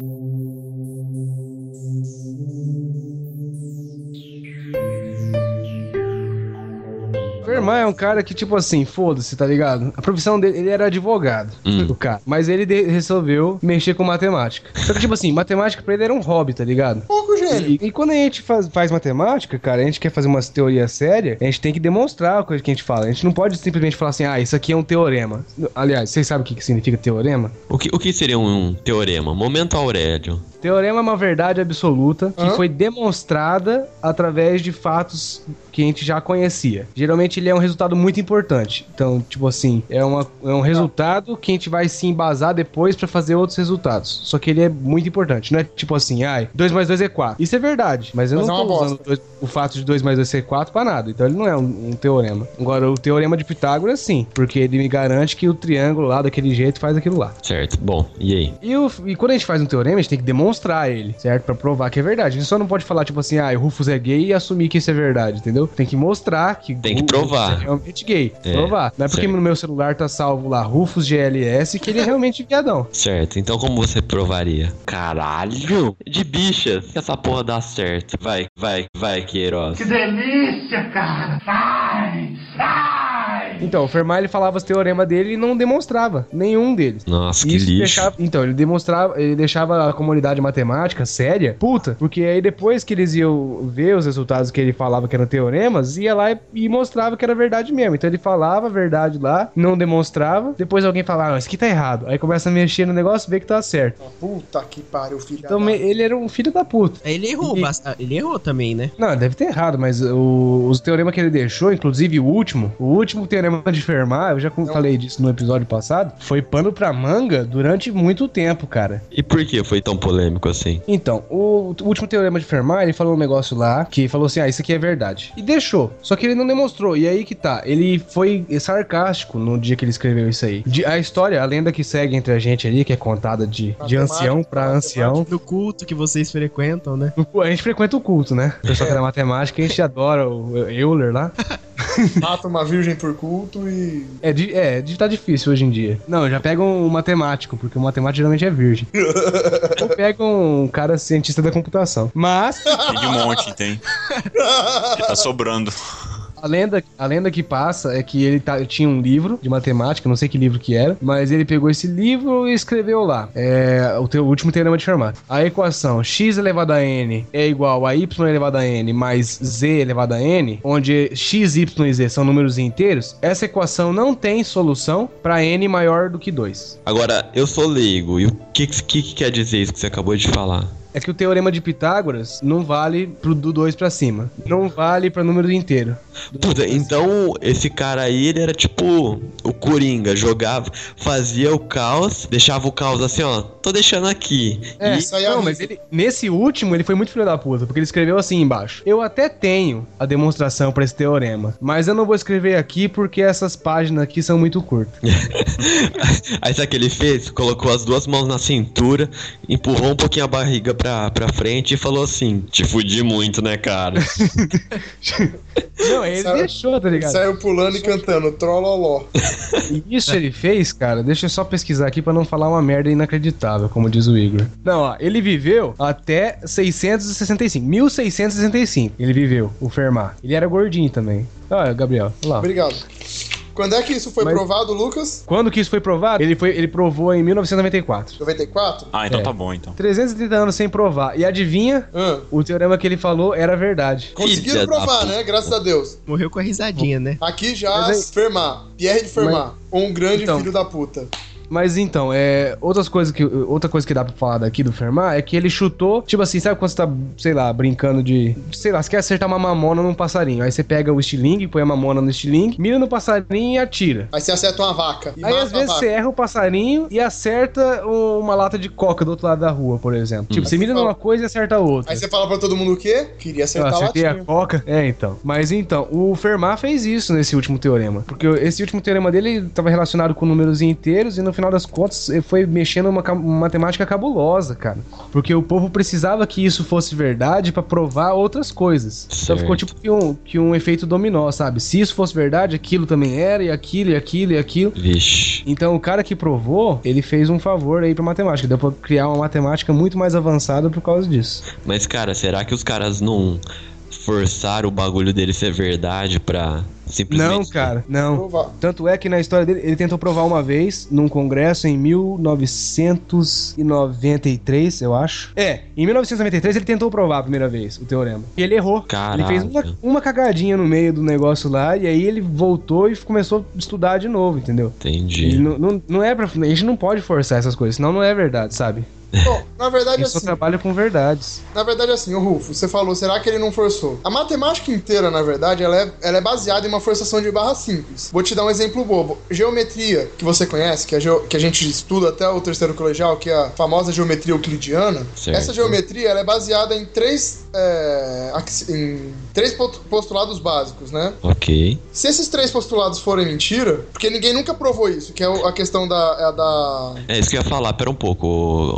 Meu irmão é um cara que, tipo assim, foda-se, tá ligado? A profissão dele, ele era advogado,
Hum.
o cara. Mas ele de- resolveu mexer com matemática. Só que, tipo assim, matemática pra ele era um hobby, tá ligado?
Pouco gênio.
E, e quando a gente faz, faz matemática, cara, a gente quer fazer umas teorias sérias, a gente tem que demonstrar a coisa que a gente fala. A gente não pode simplesmente falar assim, ah, isso aqui é um teorema. Aliás, vocês sabem o que, que significa teorema?
O que, o que seria um teorema? Momento Aurélio.
Teorema é uma verdade absoluta que
Hã?
foi demonstrada através de fatos que a gente já conhecia. Geralmente ele é um resultado muito importante. Então, tipo assim, é, uma, é um resultado que a gente vai se embasar depois pra fazer outros resultados. Só que ele é muito importante. Não é tipo assim, ai, 2 mais 2 é 4. Isso é verdade, mas eu
Mas
não
é
tô
uma
usando dois- o fato de 2 mais 2 ser 4 pra nada. Então ele não é um, um teorema. Agora, o teorema de Pitágoras, sim. Porque ele me garante que o triângulo lá daquele jeito faz aquilo lá.
Certo, bom, e aí?
E, o- e quando a gente faz um teorema, a gente tem que demonstrar ele, certo? Pra provar que é verdade. A gente só não pode falar, tipo assim, ah, o Rufus é gay e assumir que isso é verdade, entendeu? Tem que mostrar que
Tem que provar.
É realmente gay.
É,
provar. Não é porque
certo.
no meu celular tá salvo lá Rufus GLS que ele é realmente viadão.
Certo, então como você provaria? Caralho! De bichas, essa porra dá certo. Vai, vai, vai, Queiroz.
delícia, cara! Vai! Vai!
Então, o Fermat ele falava os teoremas dele e não demonstrava nenhum deles.
Nossa, que
Isso
lixo.
deixava- então, ele demonstrava, ele deixava a comunidade matemática séria, puta, porque aí depois que eles iam ver os resultados que ele falava que eram teoremas, ia lá e, e mostrava que era verdade mesmo. Então ele falava a verdade lá, não demonstrava, depois alguém falava, ah, isso aqui tá errado. Aí começa a mexer no negócio e vê que tá certo.
Puta que pariu, filho.
Então me- ele era um filho da puta.
Ele errou,
E-
ele errou também, né?
Não, deve ter errado, mas o- os teoremas que ele deixou, inclusive o último, o último teorema de Fermat, eu já com- falei disso no episódio passado, foi pano pra manga durante muito tempo, cara.
E por que foi tão polêmico assim?
Então, o, o último teorema de Fermat, ele falou um negócio lá que falou assim: ah, isso aqui é verdade. E deixou. Só que ele não demonstrou. E aí que tá. Ele foi sarcástico no dia que ele escreveu isso aí. De- a história, a lenda que segue entre a gente ali, que é contada de, de ancião pra ancião.
No culto que vocês frequentam, né?
A gente frequenta o culto, né? O pessoal que é da matemática, a gente adora o Euler lá. [LAUGHS] [LAUGHS]
Mata uma virgem por culto e.
É, de, é, de tá difícil hoje em dia. Não, já pega um matemático, porque o matemático geralmente é virgem. [LAUGHS] Ou pega um cara cientista da computação. Mas,
Tem de monte, tem. [LAUGHS] Tá sobrando.
A lenda, a lenda que passa é que ele tá- tinha um livro de matemática, não sei que livro que era, mas ele pegou esse livro e escreveu lá. É, o, teu, último teorema de Fermat. A equação x elevado a n é igual a y elevado a n mais z elevado a n, onde x, y e z são números inteiros, essa equação não tem solução para n maior do que 2.
Agora, eu sou leigo, e o que, que, que quer dizer isso que você acabou de falar?
É que o teorema de Pitágoras não vale pro do 2 pra cima. Não vale pra número inteiro.
Puta, então esse cara aí, ele era tipo o Coringa, jogava, fazia o caos, deixava o caos assim, ó, tô deixando aqui.
É,
E-
não, mas ele, nesse último ele foi muito filho da puta, porque ele escreveu assim embaixo. Eu até tenho a demonstração pra esse teorema, mas eu não vou escrever aqui porque essas páginas aqui são muito curtas. [LAUGHS]
Aí sabe o que ele fez? Colocou as duas mãos na cintura, empurrou um pouquinho a barriga pra, pra frente e falou assim: Te fudi muito, né, cara? [LAUGHS]
Não, ele
Saiu-
deixou, tá ligado?
Saiu pulando e cantando, trololó. [LAUGHS]
E isso ele fez, cara, deixa eu só pesquisar aqui pra não falar uma merda inacreditável, como diz o Igor. Não, ó, ele viveu até 665, 1665 ele viveu, o Fermat. Ele era gordinho também. Olha, Gabriel, olha lá.
Obrigado. Quando é que isso foi
Mas-
provado, Lucas?
Quando que isso foi provado? Ele, foi, ele provou em 1994.
94?
Ah, então
É.
tá bom, então.
330 anos sem provar. E adivinha?
Ah,
O teorema que ele falou era verdade.
conseguiram provar, né? Graças a Deus.
Morreu com a risadinha, né?
Aqui já,
Mas aí-
Fermat. Pierre de Fermat. Um grande
Então.
filho da puta.
Mas então, é, outras coisas que, outra coisa que dá pra falar daqui do Fermat é que ele chutou, tipo assim, sabe quando você tá, sei lá, brincando de. Sei lá, você quer acertar uma mamona num passarinho. Aí você pega o estilingue, põe a mamona no estilingue, mira no passarinho e atira.
Aí você acerta uma vaca. e
Aí às
a
vezes
vaca.
você erra o passarinho e acerta um- uma lata de coca do outro lado da rua, por exemplo. Tipo, você mira numa coisa e acerta outra.
Aí você fala pra todo mundo o quê? Queria
Eu
acertar a
acertei a
latinha.
coca. É, então. Mas então, o Fermat fez isso nesse último teorema. Porque esse último teorema dele estava relacionado com números inteiros e no final das contas ele foi mexendo uma, ca- uma matemática cabulosa, cara. Porque o povo precisava que isso fosse verdade pra provar outras coisas. Então
Certo.
ficou tipo que um, que um efeito dominó, sabe? Se isso fosse verdade, aquilo também era, e aquilo, e aquilo, e aquilo.
Vixe.
Então o cara que provou, ele fez um favor aí pra matemática. Deu pra criar uma matemática muito mais avançada por causa disso.
Mas, cara, será que os caras não forçaram o bagulho dele ser verdade pra simplesmente.
Não, cara, não.
Provar.
Tanto é que na história dele, ele tentou provar uma vez num congresso em 1993, eu acho. É, em 1993 ele tentou provar a primeira vez o teorema. E ele errou.
Caraca.
Ele fez uma, uma cagadinha no meio do negócio lá, e aí ele voltou e começou a estudar de novo, entendeu?
Entendi.
Não, não, não é pra. A gente não pode forçar essas coisas, senão não é verdade, sabe?
Bom, [LAUGHS] na verdade,
Eu só
assim.
trabalho com verdades.
Na verdade, assim, o Rufo, você falou, será que ele não forçou? A matemática inteira, na verdade, ela é, ela é baseada em uma forçação de barra simples. Vou te dar um exemplo bobo. Geometria, que você conhece, que a, geo- que a gente estuda até o terceiro colegial, que é a famosa geometria euclidiana.
Certo.
Essa geometria, ela é baseada em três, é, em três postulados básicos, né?
Ok.
Se esses três postulados forem mentira, porque ninguém nunca provou isso, que é o- a questão da... é da...
É isso que eu ia falar, pera um pouco,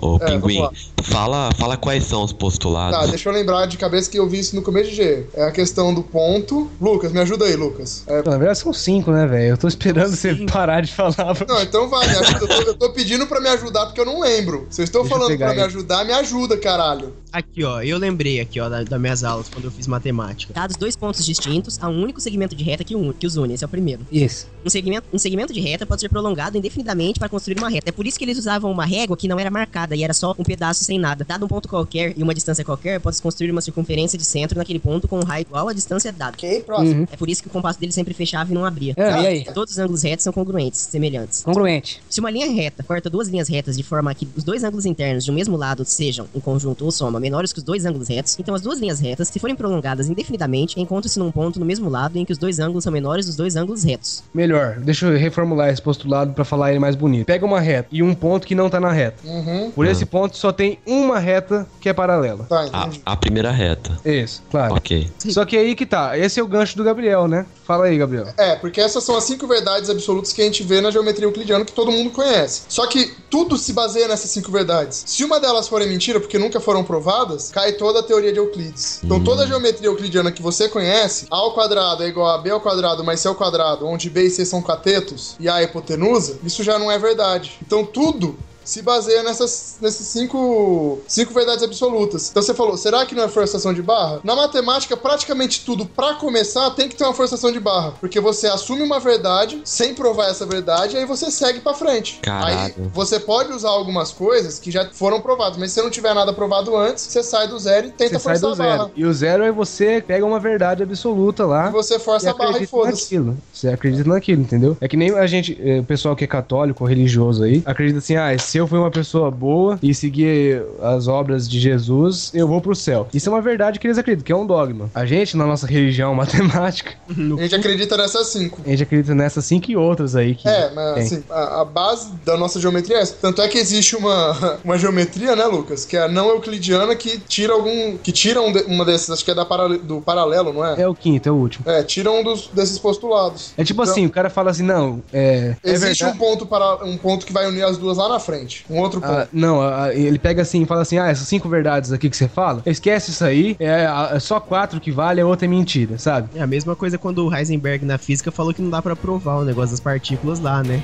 ô, ô
É,
Pinguim. Fala, fala quais são os postulados.
Tá, deixa eu lembrar de cabeça que eu vi isso no começo de G. É a questão do ponto. Lucas, me ajuda aí, Lucas. É,
Na verdade são cinco, né, velho? Eu tô esperando você parar de falar.
Não, então vai, me ajuda. Eu tô, eu tô pedindo pra me ajudar porque eu não lembro. Se eu estou
Deixa eu
falando
pegar
pra me
aí.
ajudar, me ajuda, caralho.
Aqui, ó, eu lembrei aqui, ó, da- das minhas aulas quando eu fiz matemática.
Dados dois pontos distintos, há um único segmento de reta que, un- que os une. Esse é o primeiro.
Isso.
Um segmento, um segmento de reta pode ser prolongado indefinidamente para construir uma reta. É por isso que eles usavam uma régua que não era marcada e era só um pedaço sem nada. Dado um ponto qualquer e uma distância qualquer, pode-se construir uma circunferência de centro naquele ponto com um raio igual à distância dada.
Ok, próximo.
Uhum.
É por isso que o compasso dele sempre fechava e não abria.
Ah, e aí?
Todos os ângulos retos são congruentes, semelhantes.
Congruente.
Se uma linha reta corta duas linhas retas de forma que os dois ângulos internos de um mesmo lado sejam, em conjunto ou soma, menores que os dois ângulos retos, então as duas linhas retas, se forem prolongadas indefinidamente, encontram-se num ponto no mesmo lado em que os dois ângulos são menores dos dois ângulos retos.
Melhor, deixa eu reformular esse postulado pra falar ele mais bonito. Pega uma reta e um ponto que não tá na reta.
Uhum.
Por esse ponto só tem uma reta que é paralela.
Tá,
A, a primeira reta.
Isso, claro.
Ok.
Só que aí que tá. Esse é o gancho do Gabriel, né? Fala aí, Gabriel.
É, porque essas são as cinco verdades absolutas que a gente vê na geometria euclidiana que todo mundo conhece. Só que tudo se baseia nessas cinco verdades. Se uma delas for mentira, porque nunca foram provadas, cai toda a teoria de Euclides. Então toda a geometria euclidiana que você conhece, A ao quadrado é igual a B ao quadrado mais C ao quadrado, onde B e C são catetos e A é hipotenusa, isso já não é verdade. Então tudo se baseia nessas, nesses cinco, cinco verdades absolutas. Então você falou, será que não é forçação de barra? Na matemática, praticamente tudo, pra começar, tem que ter uma forçação de barra. Porque você assume uma verdade sem provar essa verdade, e aí você segue pra frente.
Caralho.
Aí você pode usar algumas coisas que já foram provadas, mas se você não tiver nada provado antes, você sai do zero e tenta
Você sai
forçar
do
a barra.
zero. E o zero é você pega uma verdade absoluta lá.
E você força a barra e foda-se.
naquilo. Você acredita naquilo, entendeu? É que nem a gente, eh, o pessoal que é católico ou religioso aí, acredita assim, ah, se eu fui uma pessoa boa e seguir as obras de Jesus, eu vou pro céu. Isso é uma verdade que eles acreditam, que é um dogma. A gente, na nossa religião [LAUGHS] matemática,
A gente acredita nessas cinco.
a gente acredita nessas cinco e outras aí que
É, mas
tem.
assim, a, a base da nossa geometria é essa. Tanto é que existe uma, [LAUGHS] uma geometria, né, Lucas? Que é a não euclidiana que tira algum. que tira um de- uma dessas, acho que é da parale- do paralelo, não é?
É o quinto, é o último.
É, tira um dos, desses postulados.
É tipo
Então,
assim, o cara fala assim, não, é, é
Existe
verdade.
um ponto para um ponto que vai unir as duas lá na frente. Um outro ponto.
Ah, não, ah, ele pega assim e fala assim: ah, essas cinco verdades aqui que você fala, esquece isso aí, é, ah, é só quatro que vale, a outra é mentira, sabe?
É a mesma coisa quando o Heisenberg na física falou que não dá pra provar o negócio das partículas lá, né?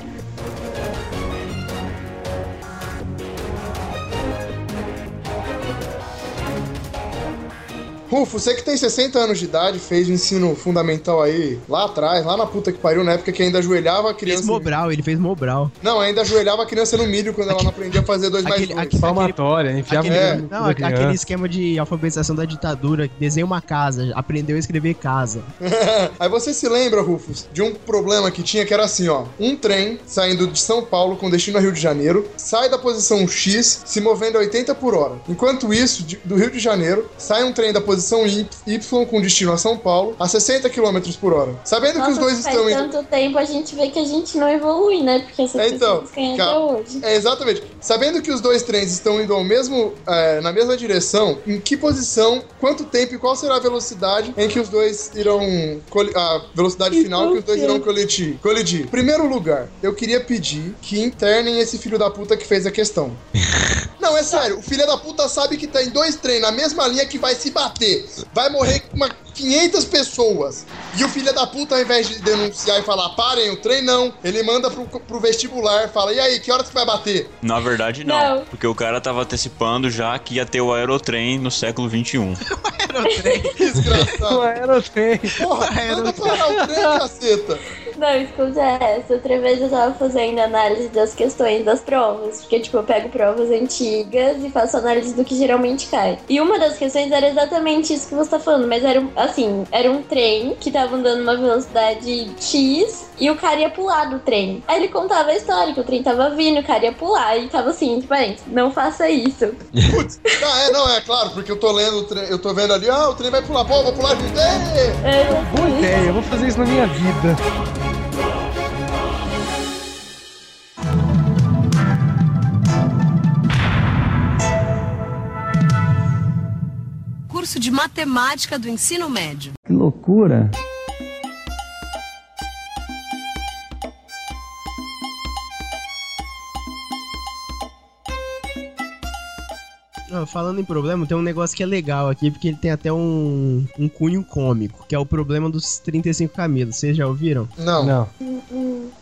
Rufo, você que tem 60 anos de idade, fez o ensino fundamental aí lá atrás, lá na puta que pariu, na época que ainda ajoelhava a
Fez
criança.
Mobral, ele fez Mobral.
Não, ainda ajoelhava a criança no milho quando ela não aprendia a fazer dois
Aquele-
mais dois.
aquele-
Palmatória, enfiava
Aquele,
cu
não, aquele esquema de alfabetização da ditadura, desenha uma casa, aprendeu a escrever casa. [LAUGHS]
Aí você se lembra, Rufus, de um problema que tinha que era assim, ó. Um trem saindo de São Paulo com destino a Rio de Janeiro, sai da posição X, se movendo a 80 por hora. Enquanto isso, de- do Rio de Janeiro, sai um trem da posição Y, Y com destino a São Paulo, a 60 km por hora. Sabendo que os
Nossa,
dois
faz
estão indo...
tanto tempo a gente vê que a gente não evolui, né? Porque essas
É, então,
pessoas até hoje.
É, exatamente. Sabendo que os dois trens estão indo ao mesmo, é, na mesma direção, em que posição, quanto tempo e qual será a velocidade em que os dois irão. A velocidade final que os dois irão colidir? colidir. Primeiro lugar, eu queria pedir que internem esse filho da puta que fez a questão. [LAUGHS] Não, é sério, o filho da puta sabe que tem dois trens na mesma linha que vai se bater. Vai morrer uma 500 pessoas. E o filho da puta, ao invés de denunciar e falar, parem o trem, não. Ele manda pro, pro vestibular, fala, e aí, que horas que vai bater?
Na verdade, não,
Não.
Porque o cara tava antecipando já que ia ter o aerotrem no século. XXI. [LAUGHS] [LAUGHS]
Desgraçado.
O aerotrem.
Porra, manda parar o trem, caceta.
Não, escuta essa. Outra vez eu tava fazendo análise das questões das provas. Porque, tipo, eu pego provas antigas e faço análise do que geralmente cai. E uma das questões era exatamente isso que você tá falando. Mas era, um- assim, era um trem que tava andando numa velocidade X e o cara ia pular do trem. Aí ele contava a história, que o trem tava vindo, o cara ia pular. E tava assim, tipo, "Parente, não faça isso.
Ah, é, não, é claro, porque eu tô lendo, o trem, eu tô vendo ali, ah, o trem vai pular, pô, vou pular junto. Ê!
Boa ideia, eu vou fazer isso na minha vida.
Curso de matemática do ensino médio.
Que loucura.
Falando em problema, tem um negócio que é legal aqui, porque ele tem até um, um cunho cômico, que é o problema dos 35 camelos. Vocês já ouviram?
Não.
Não.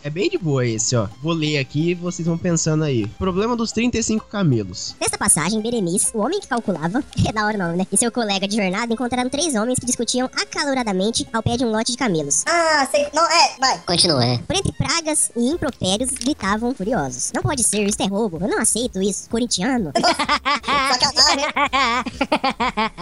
É bem de boa esse, ó. Vou ler aqui e vocês vão pensando aí. Problema dos 35 camelos.
Nesta passagem, Berenice, o homem que calculava, [LAUGHS] é da hora o nome, né? E seu colega de jornada encontraram três homens que discutiam acaloradamente ao pé de um lote de camelos.
Ah, sei. Não, é, vai.
Continua, é. Por entre pragas e impropérios, gritavam furiosos. Não pode ser, isso é roubo. Eu não aceito isso. Corintiano. [LAUGHS] [LAUGHS]
Sacanagem.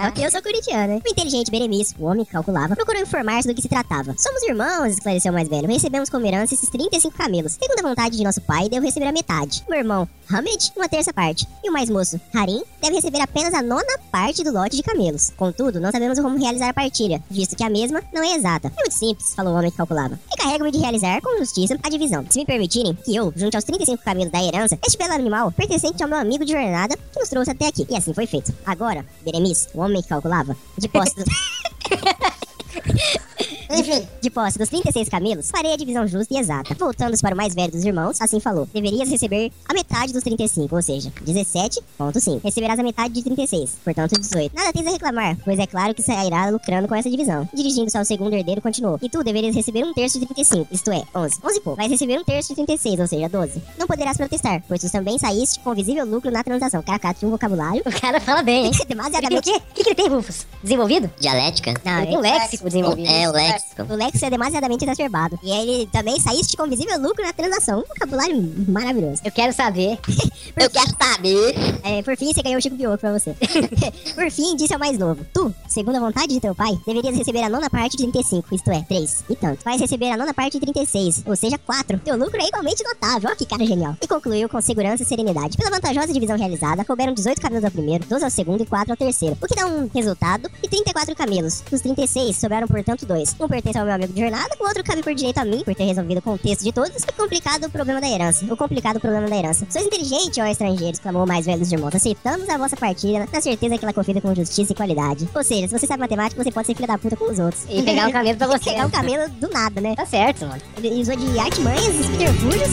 [LAUGHS]
ok, eu sou corintiano, né? O inteligente Beremice, o homem que calculava, procurou informar-se do que se tratava. Somos irmãos, esclareceu o mais velho. Recebemos como herança esses 35 camelos. Segundo a vontade de nosso pai, devo receber a metade. Meu irmão, Hamid, uma terça parte. E o mais moço, Harim, deve receber apenas a nona parte do lote de camelos. Contudo, não sabemos como realizar a partilha, visto que a mesma não é exata. É muito simples, falou o homem que calculava. Encarrego-me de realizar com justiça a divisão. Se me permitirem que eu, junto aos 35 camelos da herança, este belo animal, pertencente ao meu amigo de jornada, que nos trouxe até aqui. E assim foi feito. Agora, Beremis, o homem que calculava, de posse do... [LAUGHS] Enfim, de posse dos 36 camelos, farei a divisão justa e exata. Voltando-se para o mais velho dos irmãos, assim falou: deverias receber a metade dos 35, ou seja, 17,5. Receberás a metade de 36, portanto 18. Nada tens a reclamar, pois é claro que sairá lucrando com essa divisão. Dirigindo-se ao segundo herdeiro, continuou: E tu deverias receber um terço de 35, isto é, 11. 11 pouco. Vais receber um terço de 36, ou seja, 12. Não poderás protestar, pois tu também saíste com visível lucro na transação. Caraca, tinha um vocabulário. [LAUGHS]
O cara fala bem, hein? [LAUGHS]
Demasiadamente.
O quê? O que, que ele tem, Rufus? Desenvolvido?
Dialética?
Não, ele tem um léxico desenvolvido.
É, o léxico. O léxico é demasiadamente exacerbado. E ele também saíste com visível lucro na transação. Um vocabulário maravilhoso.
Eu quero saber. [LAUGHS]
Eu quero saber. É, por fim, você ganhou o Chico Bioco pra você. [LAUGHS] por fim, disse ao mais novo. Tu, segundo a vontade de teu pai, deverias receber a nona parte de 35, isto é, 3. E tanto. Vais receber a nona parte de 36, ou seja, 4. Teu lucro é igualmente notável. Ó, que cara genial. E concluiu com segurança e serenidade. Pela vantajosa divisão realizada, couberam 18 camelos ao primeiro, 12 ao segundo e 4 ao terceiro. O que dá um resultado de 34 camelos. Dos 36, sobraram, portanto, dois. Um pertence ao meu amigo de jornada, o outro cabe por direito a mim, por ter resolvido o contexto de todos, e complicado o problema da herança. O complicado problema da herança. Sois inteligente, ó estrangeiros, clamou o mais velho dos irmãos. Aceitamos a vossa partida, na certeza que ela confida com justiça e qualidade. Ou seja, se você sabe matemática, você pode ser filho da puta com os outros.
E pegar um camelo pra [LAUGHS] você.
pegar um camelo do nada, né?
Tá certo, mano.
Ele usou de artimanhas, subterfúgios.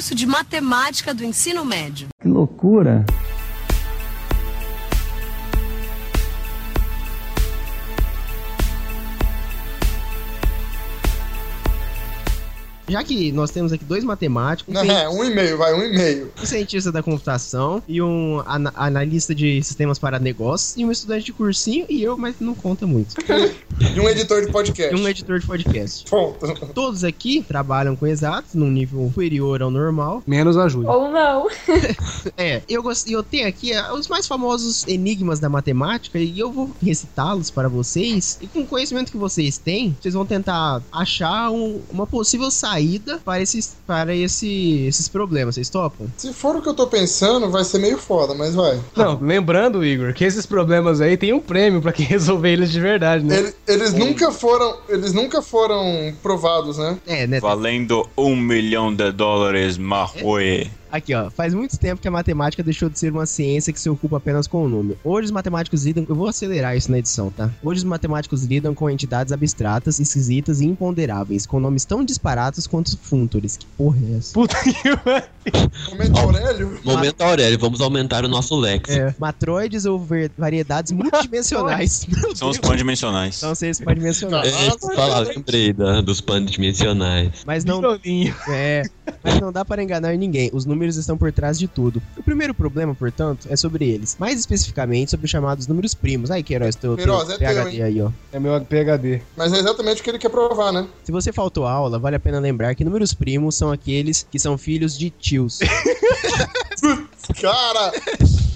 Curso de matemática do ensino médio.
Que loucura.
Já que nós temos aqui dois matemáticos,
Não, é, um e-mail, vai, um e-mail.
um cientista da computação e um ana- analista de sistemas para negócios e um estudante de cursinho e eu, mas não conta muito. [LAUGHS]
E um editor de podcast.
E um editor de podcast.
Ponto.
Todos aqui trabalham com exatos num nível superior ao normal.
Menos a Júlia.
Ou não. [LAUGHS]
É, eu, gost... eu tenho aqui é, os mais famosos enigmas da matemática e eu vou recitá-los para vocês. E com o conhecimento que vocês têm, vocês vão tentar achar um- uma possível saída para, esses, para esse, esses problemas. Vocês topam?
Se for o que eu tô pensando, vai ser meio foda, mas vai.
Não, lembrando, Igor, que esses problemas aí tem um prêmio pra quem [LAUGHS] resolver eles de verdade, né?
Ele- eles nunca foram. Eles nunca foram provados, né?
É, né?
Valendo um milhão de dólares, Marroe.
Aqui, ó. Faz muito tempo que a matemática deixou de ser uma ciência que se ocupa apenas com o número. Hoje os matemáticos lidam. Eu vou acelerar isso na edição, tá? Hoje os matemáticos lidam com entidades abstratas, esquisitas e imponderáveis, com nomes tão disparados quanto fúntores. Que porra é essa?
Puta que
Momento Aurélio.
Momento Aurélio, vamos aumentar o nosso lex.
É, matroides ou ver- variedades multidimensionais. [LAUGHS]
São os pandimensionais.
São seres pandimensionais.
É, fala, lembrei da, dos pandimensionais.
Mas não. É, mas não dá para enganar ninguém. Os números estão por trás de tudo. O primeiro problema, portanto, é sobre eles. Mais especificamente sobre os chamados números primos. Aí, Queiroz, teu, teu
Queiroz, é teu,
PhD
hein?
aí, ó.
É meu PHD.
Mas é exatamente o que ele quer provar, né?
Se você faltou a aula, vale a pena lembrar que números primos são aqueles que são filhos de tios. [LAUGHS]
Cara!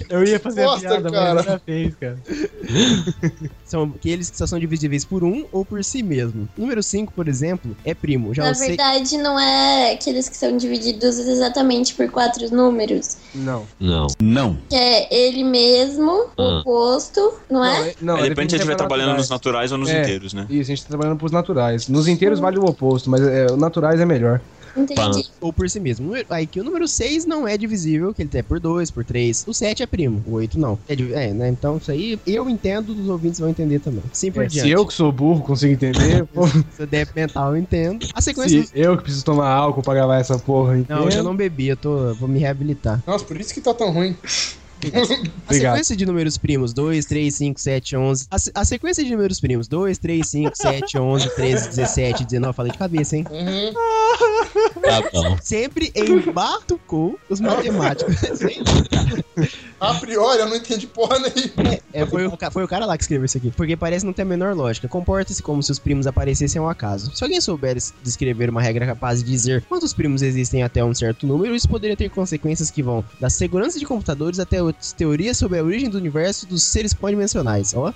Eu ia fazer a piada,
cara.
mas ela fez, cara. [LAUGHS]
são aqueles que só são divisíveis por um ou por si mesmo. Número 5, por exemplo, é primo. Já
Na
sei...
verdade, não é aqueles que são divididos exatamente por quatro números.
Não.
Não.
Não.
Que é ele mesmo,
Ah.
o oposto, não é?
Não,
Aí depende se a gente vai trabalhando nos
naturais.
naturais ou nos
É.
inteiros, né?
Isso, a gente tá trabalhando pros naturais. Nos inteiros vale o oposto, mas é, os naturais é melhor.
Entendi.
Ou por si mesmo. Aí que o número 6 não é divisível, que ele é por 2, por 3. O 7 é primo, o 8 não. É, é, né? Então isso aí eu entendo, os ouvintes vão entender também. Sim por
É,
diante.
se eu que sou burro consigo entender, [LAUGHS] pô,
Você deve mental, eu entendo. A sequência
se eu que preciso tomar álcool pra gravar essa porra,
Não, hoje
entendo.
eu não bebi, eu tô, vou me reabilitar.
Nossa, por isso que tá tão ruim.
A sequência de números primos 2, 3, 5, 7, 11. A, se- a sequência de números primos 2, 3, 5, 7, 11, 13, 17, 19. Falei de cabeça, hein?
Tá bom.
Sempre embatucou os matemáticos. [LAUGHS]
A priori, eu não entendi porra nenhuma.
É, foi, o, foi o cara lá que escreveu isso aqui. Porque parece não ter a menor lógica. Comporta-se como se os primos aparecessem ao acaso. Se alguém souber es- descrever uma regra capaz de dizer quantos primos existem até um certo número, isso poderia ter consequências que vão da segurança de computadores até outras teorias sobre a origem do universo dos seres pós-dimensionais. Ó,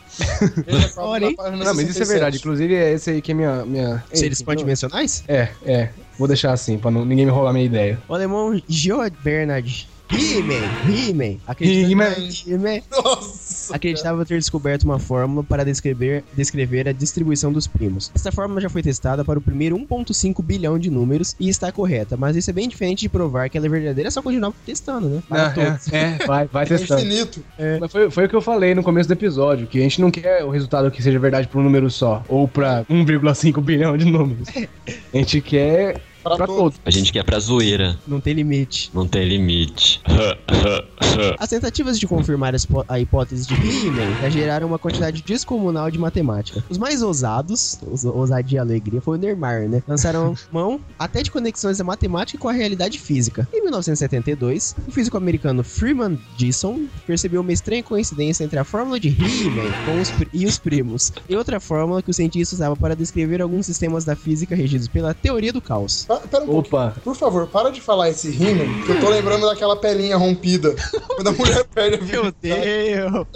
Olha, hein?
Não, mas isso é verdade. Inclusive, é esse aí que é minha. minha...
seres
Enfim,
pós-dimensionais?
É, é. Vou deixar assim, pra não, ninguém me roubar minha ideia.
O alemão Georg Bernard Riemann, Riemann. acreditava,
Nossa.
acreditava ter descoberto uma fórmula para descrever, descrever a distribuição dos primos. Essa fórmula já foi testada para o primeiro 1.5 bilhão de números e está correta, mas isso é bem diferente de provar que ela é verdadeira, é só continuar testando, né? Para
Ah,
todos.
é, é, vai, vai
É
testando.
infinito.
Mas foi, foi o que eu falei no começo do episódio, que a gente não quer o resultado que seja verdade pra um número só, ou pra 1,5 bilhão de números. A gente quer
Pra
pra
todos.
todos.
A gente quer pra zoeira.
Não tem limite.
Não tem limite. [LAUGHS]
As tentativas de confirmar a hipótese de Riemann já geraram uma quantidade descomunal de matemática. Os mais ousados, os- ousadia e alegria, foi o Neymar, né? Lançaram [LAUGHS] mão até de conexões da matemática com a realidade física. Em 1972, o físico americano Freeman Dyson percebeu uma estranha coincidência entre a fórmula de Riemann com os pri- e os primos, e outra fórmula que o cientista usava para descrever alguns sistemas da física regidos pela teoria do caos.
Pera um.
Opa,
Por favor, para de falar esse rimo, que eu tô lembrando daquela pelinha rompida. Quando a mulher perde a
Meu Deus!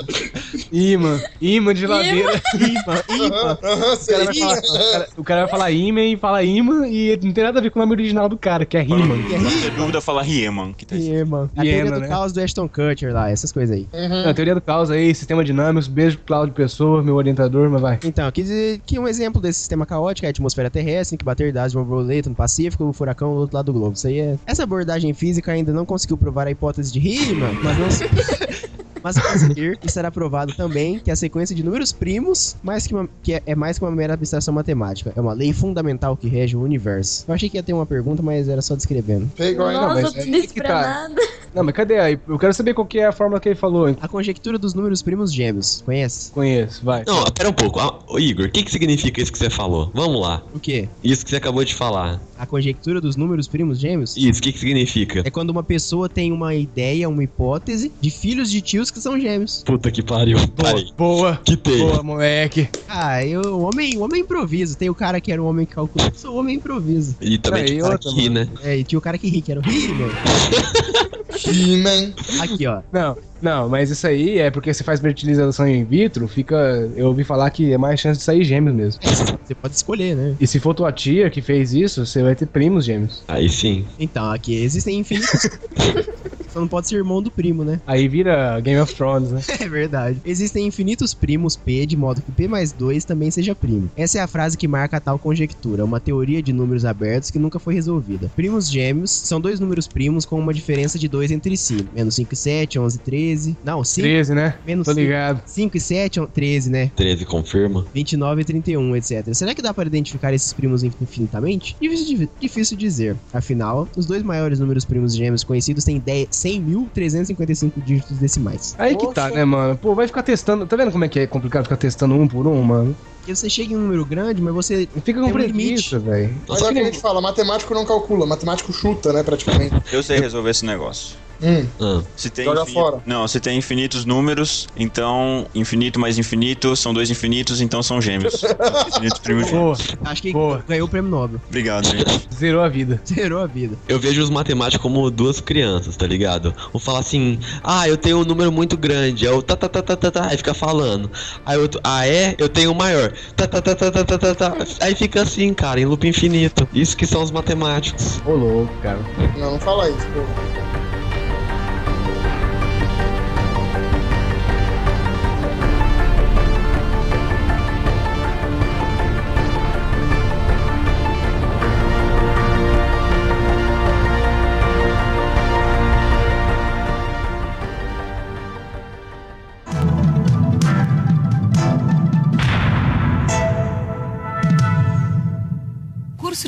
imã, imã de geladeira.
Imã, imã!
O cara, vai falar, o, cara, o cara vai falar imã e fala imã e não tem nada a ver com o nome original do cara, que é Riemann.
não ter dúvida, fala Riemann. Que tá.
Riemann. A teoria do
né?
caos do Ashton Kutcher lá, essas coisas aí.
Na teoria do caos aí, sistema dinâmico, beijo pro Claudio Pessoa, meu orientador, mas vai.
Então, quer dizer que um exemplo desse sistema caótico é a atmosfera terrestre, em que bater dados de uma borboleta no Pacífico, o furacão do outro lado do globo. Isso aí é. Essa abordagem física ainda não conseguiu provar a hipótese de Riemann, mas não se... [LAUGHS] Mas se conseguir, estará provado também que a sequência de números primos mais que uma- que é, é mais que uma mera abstração matemática. É uma lei fundamental que rege o universo. Eu achei que ia ter uma pergunta, mas era só descrevendo.
Pegou ainda.
Mas
isso
que tá.
nada.
Não, mas cadê aí? Eu quero saber qual que é a fórmula que ele falou. hein?
A conjectura dos números primos gêmeos. Conhece?
Conheço, vai.
Não, pera um pouco. Ah, ô, Igor, o que, que significa isso que você falou? Vamos lá.
O quê?
Isso que você acabou de falar.
A conjectura dos números primos gêmeos?
Isso, o que, que significa?
É quando uma pessoa tem uma ideia, uma hipótese de filhos de tios que são gêmeos.
Puta que pariu. Parei.
Boa,
Que tem.
boa, moleque.
Ah, eu, o homem, o homem improviso. Tem o cara que era o homem que calcula. Eu sou o homem improviso.
E também
Aí,
tinha cara
outra,
que ri, né?
É, e tinha o cara que ri, que era o He-Man. [LAUGHS]
He-Man.
Aqui, ó.
Não, não, mas isso aí é porque você faz fertilização in vitro, fica. Eu ouvi falar que é mais chance de sair gêmeos mesmo.
Você pode escolher, né?
E se for tua tia que fez isso, você vai ter primos gêmeos.
Aí sim.
Então, aqui existem infinitos. [LAUGHS] Só não pode ser irmão do primo, né?
Aí vira Game of Thrones, né? [LAUGHS]
É verdade. Existem infinitos primos P, de modo que P mais 2 também seja primo. Essa é a frase que marca a tal conjectura, uma teoria de números abertos que nunca foi resolvida. Primos gêmeos são dois números primos com uma diferença de 2 entre si. Menos 5 e 7, 11 e 13. Não, 5.
13, né?
Menos
Tô ligado.
5 e 7, 13, né?
13 confirma.
29 e 31, etc. Será que dá para identificar esses primos infinitamente? Difícil, difícil dizer. Afinal, os dois maiores números primos gêmeos conhecidos têm 10 100.355 dígitos decimais.
Aí que tá, né, mano? Pô, vai ficar testando. Tá vendo como é que é complicado ficar testando um por um, mano?
Porque você chega em um número grande, mas você
Fica com
tem um
preguiça, velho.
Mas é o que a gente fala, matemático não calcula, matemático chuta, né, praticamente.
Eu sei resolver esse negócio.
Hum.
Ah.
Se tem
Joga
infinito-
fora.
Não, se tem infinitos números, então infinito mais infinito são dois infinitos, então são gêmeos. infinitos primos
Boa,
gêmeos.
acho que
Boa.
ganhou o prêmio Nobel.
Obrigado, gente.
zerou a vida.
Zerou a vida.
Eu vejo os matemáticos como duas crianças, tá ligado? Um fala assim, ah, eu tenho um número muito grande, é o tá tá tá tá tá tá, aí fica falando. Aí outro, ah é, eu tenho um maior, tá tá tá tá tá tá tá, tá. aí fica assim, cara, em loop infinito. Isso que são os matemáticos.
Ô, louco, cara.
Não, não fala isso, pô.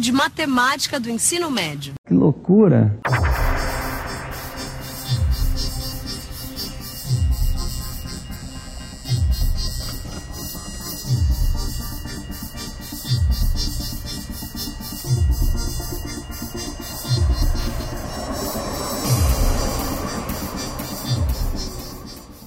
De matemática do ensino médio.
Que loucura.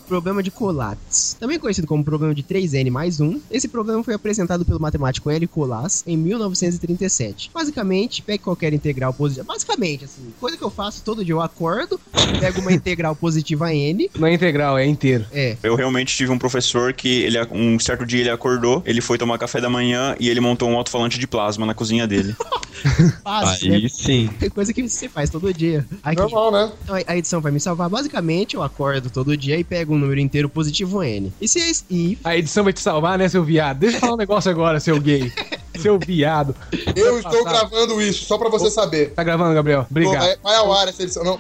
Problema de Collatz. Também conhecido como problema de 3n mais 1, esse problema foi apresentado pelo matemático L. Collatz em 1937. Basicamente, pegue qualquer integral positiva. Basicamente, assim, coisa que eu faço todo dia, eu acordo, pego uma [LAUGHS] integral positiva n.
Não é integral, é inteiro.
É.
Eu realmente tive um professor que ele, um certo dia ele acordou, ele foi tomar café da manhã e ele montou um alto-falante de plasma na cozinha dele. [LAUGHS]
Fácil,
Aí
né?
sim.
É coisa que você faz todo dia. Aqui,
Normal, né?
Então, a- a edição vai me salvar. Basicamente, eu acordo todo dia e pego um número inteiro positivo n. E se esse. E.
A edição vai te salvar, né, seu viado? Deixa eu falar um negócio agora, seu gay. [LAUGHS] Seu viado.
Eu estou gravando isso, só pra você saber.
Tá gravando, Gabriel? Obrigado.
Vai, vai ao ar essa edição. Não.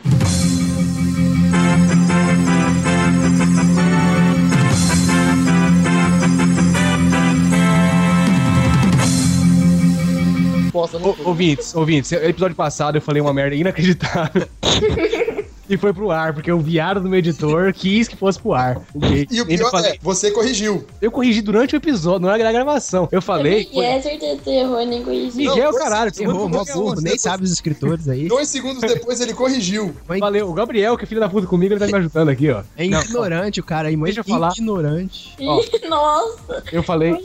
Posta, não
Ô, ouvintes, ouvintes, no episódio passado eu falei uma merda inacreditável. [LAUGHS] e foi pro ar, porque o viado do meu editor quis que fosse pro ar. O gay.
E o pior
falei-
é, você corrigiu.
Eu corrigi durante o episódio, não era da gravação. Eu falei. foi-
Miguel, certeza que errou, nem conheci.
Miguel,
Não,
caralho, tem
Errou, mó burro, nem sabe os escritores aí.
Dois segundos depois ele corrigiu.
Valeu, o Gabriel, que é filho da puta comigo, ele tá me ajudando aqui, ó.
É
Não,
ignorante o cara aí, mas
Deixa eu falar.
ignorante.
Ó. [LAUGHS]
Nossa,
Eu falei,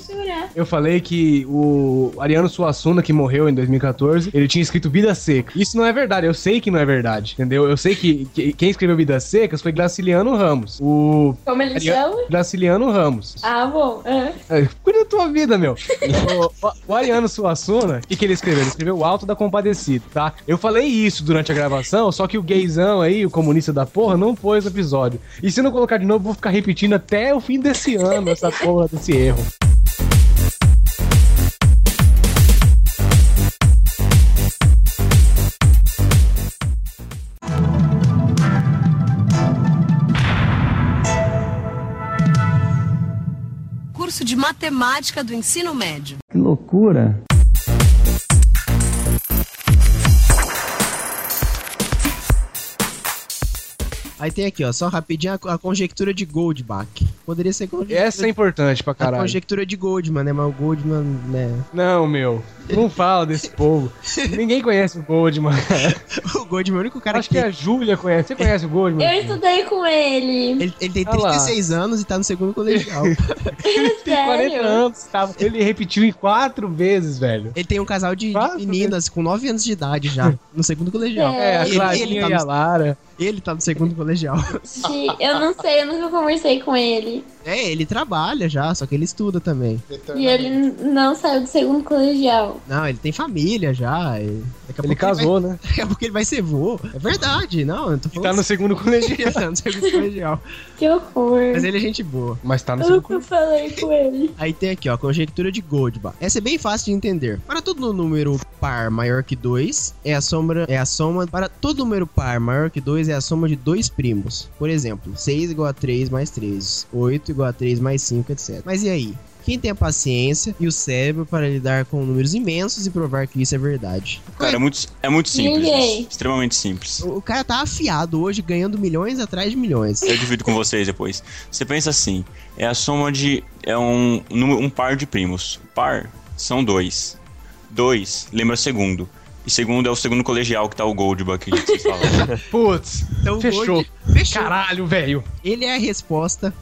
eu falei que o Ariano Suassuna, que morreu em 2014, ele tinha escrito Vida Seca. Isso não é verdade, eu sei que não é verdade, entendeu? Eu sei que, que- quem escreveu Vidas Secas foi Graciliano Ramos. O
Como ele chama?
Graciliano Ramos.
Ah, bom. é.
É, Cuida da tua vida, meu. o, o- o Ariano Suassuna, o que, que ele escreveu? Ele escreveu o Alto da Compadecido, tá? Eu falei isso durante a gravação, só que o gaysão aí, o comunista da porra, não pôs o episódio. E se não colocar de novo, vou ficar repetindo até o fim desse ano essa porra desse erro.
De matemática do ensino médio.
Que loucura.
Aí tem aqui, ó, só rapidinho a, a conjectura de Goldbach. Poderia ser conjectura,
Essa é importante pra
a
caralho.
conjectura de Goldman, né? Mas o Goldman, né?
Não, meu. Não fala desse povo. [LAUGHS] Ninguém conhece o Goldman.
O Goldman é o único cara
Acho que a Júlia conhece. Você conhece o Goldman?
Eu estudei com ele.
Ele, ele tem
Olha lá.
36 anos e tá no segundo colegial. [LAUGHS]
Tem 40
Sério?
anos. tá? Ele repetiu em quatro vezes, velho.
ele tem um casal de,
Quatro
meninas com 9 anos de idade já, no segundo colegial.
É, a
Ele-
Clarinha
ele tá
e a
no-
Lara.
Ele tá no segundo colegial.
Sim, eu não sei, eu nunca conversei com ele.
É, ele trabalha já, só que ele estuda também.
E ele não saiu do segundo colegial.
Não, ele tem família já. e Daqui a
Ele casou,
vai-
né? [LAUGHS]
Daqui a pouco ele vai ser vô. É verdade, não, eu tô falando.
Tá no segundo colegial. [LAUGHS]
Ele tá no segundo colegial.
Que horror.
Mas ele é gente boa.
Mas tá no
Eu
segundo
nunca falei com ele. [LAUGHS]
Aí tem aqui, ó, conjectura de Goldbach. Essa é bem fácil de entender. Para todo número par maior que 2, é a soma é a soma para todo número par maior que 2 é a soma de dois primos. Por exemplo, 6 igual a 3 mais 3, 8 igual a 3 mais 5, etc. Mas e aí? Quem tem a paciência e o cérebro para lidar com números imensos e provar que isso é verdade?
Cara, é muito, é muito simples. Isso. Extremamente simples.
O o cara tá afiado hoje, ganhando milhões atrás de milhões.
Eu divido com vocês depois. Você pensa assim: é a soma de. É um, um par de primos. Par são dois. Dois lembra segundo. E segundo é o segundo colegial que tá o Goldbach que vocês falaram. [LAUGHS]
Putz,
Então, o
fechou.
Gold- Fechou.
Caralho, velho.
Ele é a resposta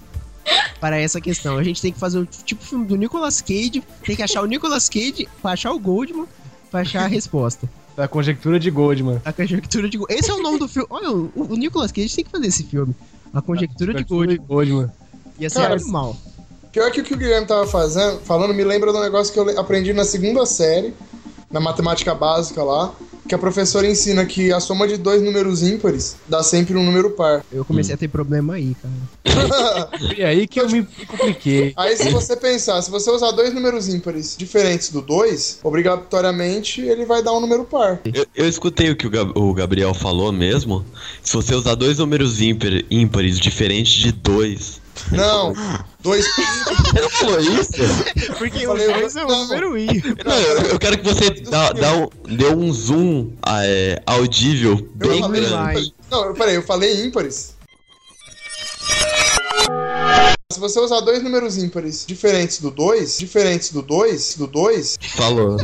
para essa questão. A gente tem que fazer o tipo filme do Nicolas Cage, tem que achar o Nicolas Cage pra achar o Goldman, pra achar a resposta.
Da conjectura de Goldman.
A conjectura de Goldman. Esse é o nome do filme. Olha, o, o Nicolas Cage tem que fazer esse filme. A conjectura de Goldman.
Goldman.
Ia ser
Cara,
animal.
Pior que o que o Guilherme tava fazendo, falando, me lembra de um negócio que eu aprendi na segunda série, na matemática básica lá, que a professora ensina que a soma de dois números ímpares dá sempre um número par.
Eu comecei a ter problema aí, cara. [LAUGHS]
E aí que eu me compliquei.
Aí se você pensar, se você usar dois números ímpares diferentes do 2, obrigatoriamente ele vai dar um número par.
Eu, eu escutei o que o, Gab- o Gabriel falou mesmo. Se você usar dois números ímpar- ímpares diferentes de dois.
Não, [LAUGHS] [LAUGHS] dois
Não foi isso?
Porque
Falei,
o dois é o número I.
Não, eu, eu quero que você dá, dá um, dê um zoom ah, é, audível
Eu
bem
falei
grande.
Não, eu- peraí, eu falei ímpares. Se você usar dois números ímpares diferentes do 2, diferentes do 2, do 2,
Falou.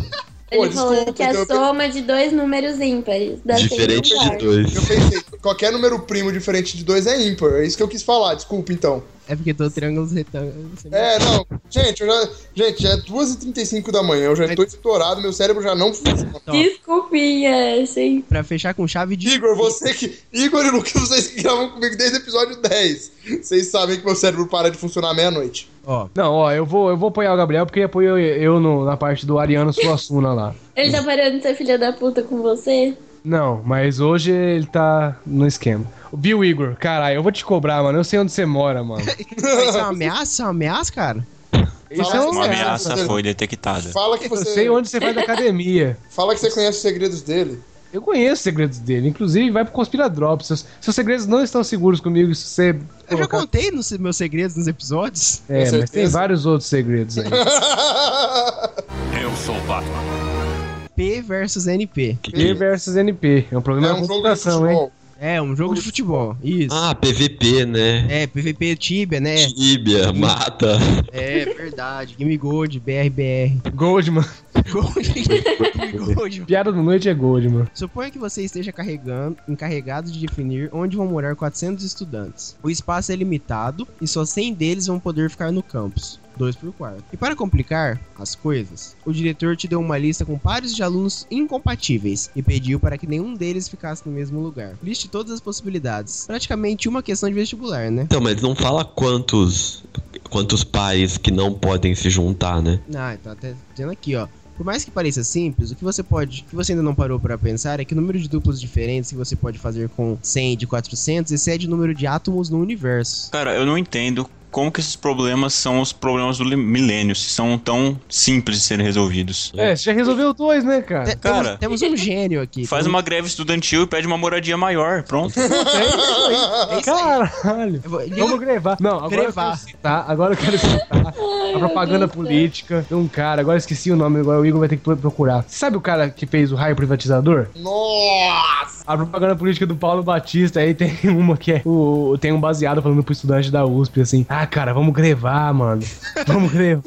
Pô,
Ele falou
desculpa,
que é a
então
soma de dois números ímpares.
Diferente de dois.
eu pensei, qualquer número primo diferente de 2 é ímpar. É isso que eu quis falar, desculpa então.
É porque todo triângulo retângulo.
É, não, gente, eu já, gente, já é 2h35 da manhã, eu já tô estourado, meu cérebro já não funciona.
Desculpinha, sim.
Pra fechar com chave de.
Igor, você que. Igor e Lucas, vocês que gravam comigo desde o episódio 10. Vocês sabem que meu cérebro para de funcionar meia-noite.
Ó,
Não, ó, eu vou, eu vou apoiar o Gabriel porque ele apoiou eu no- na parte do Ariano Suassuna lá.
Ele tá parando de ser filha da puta com você?
Não, mas hoje ele tá no esquema. Viu, Igor? Caralho, eu vou te cobrar, mano. Eu sei onde você mora, mano. [LAUGHS]
isso é uma ameaça? Isso é uma ameaça, cara?
Isso
Fala
é
Uma
você-
ameaça foi detectada.
Fala que
Eu
você.
sei onde você faz academia. [LAUGHS]
Fala que você conhece os segredos dele.
Eu conheço os segredos dele. Inclusive, vai pro Conspiradrop. Seus, seus segredos não estão seguros comigo se você.
Eu já
colocar-
contei nos meus segredos nos episódios.
É, mas tem vários outros segredos aí. [LAUGHS]
Eu sou o Batman.
P versus NP.
P versus NP. É um problema
É um jogo de
computação, hein?
futebol.
É, um jogo de futebol. Isso.
Ah, PVP, né?
É, PVP Tibia, né?
Tibia, mata.
É, verdade. Game Gold, BRBR.
Goldman.
Gold. [LAUGHS] Gold.
Piada da noite é Goldman.
Suponha que você esteja carregando, encarregado de definir onde vão morar 400 estudantes. O espaço é limitado e só 100 deles vão poder ficar no campus. 2 por quarto. E para complicar as coisas, o diretor te deu uma lista com pares de alunos incompatíveis e pediu para que nenhum deles ficasse no mesmo lugar. Liste todas as possibilidades. Praticamente uma questão de vestibular, né?
Então, mas não fala quantos quantos pares que não podem se juntar, né?
Ah, tá até dizendo aqui, ó. Por mais que pareça simples, o que você pode, o que você ainda não parou para pensar é que o número de duplos diferentes que você pode fazer com 100 de 400 excede o número de átomos no universo.
Cara, eu não entendo como que esses problemas são os problemas do milênio, se são tão simples de serem resolvidos.
É, você já resolveu dois, né, cara?
Te-
Cara.
temos, temos um gênio aqui.
Faz uma greve estudantil e pede uma moradia maior, pronto. [LAUGHS]
É isso aí.
Caralho.
Eu vou- liga-
Vamos grevar. Não, agora
Grevar.
eu quero citar. Agora eu quero citar a propaganda política de um cara. Agora eu esqueci o nome, agora o Igor vai ter que pro- procurar. Sabe o cara que fez o raio privatizador?
Nossa!
A propaganda política do Paulo Batista aí tem [LAUGHS] uma que é o. Tem um baseado falando pro estudante da USP assim: Ah, cara, vamos grevar, mano. Vamos grevar.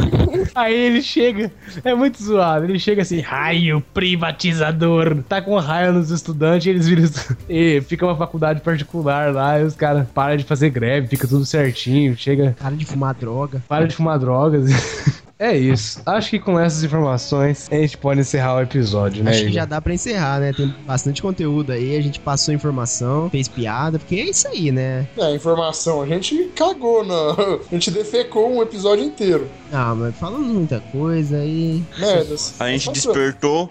[LAUGHS] aí ele chega, é muito zoado. Ele chega assim: raio privatizador. Tá com raio nos estudantes eles viram. E fica uma faculdade particular lá e os caras param de fazer greve, fica tudo certinho. Chega,
Cara de fumar droga.
para de fumar drogas. [LAUGHS] É isso. Acho que com essas informações a gente pode encerrar o episódio, né?
Acho que já dá pra encerrar, né? Tem bastante conteúdo aí, a gente passou informação, fez piada, porque é isso aí, né?
É, informação. A gente cagou, na... [LAUGHS] a gente defecou um episódio inteiro.
Ah, mas falamos muita coisa aí.
Merdas.
A gente despertou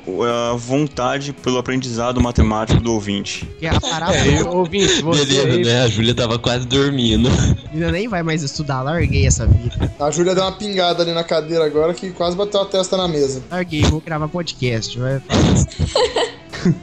a vontade pelo aprendizado matemático do ouvinte.
Que a parada
É, eu, ouvinte, você
Beleza, né? A Júlia tava quase dormindo.
ainda nem vai mais estudar, larguei essa vida.
A Júlia deu uma pingada ali na cadeira agora que quase bateu a testa na mesa.
Larguei, vou gravar podcast, vai. [LAUGHS]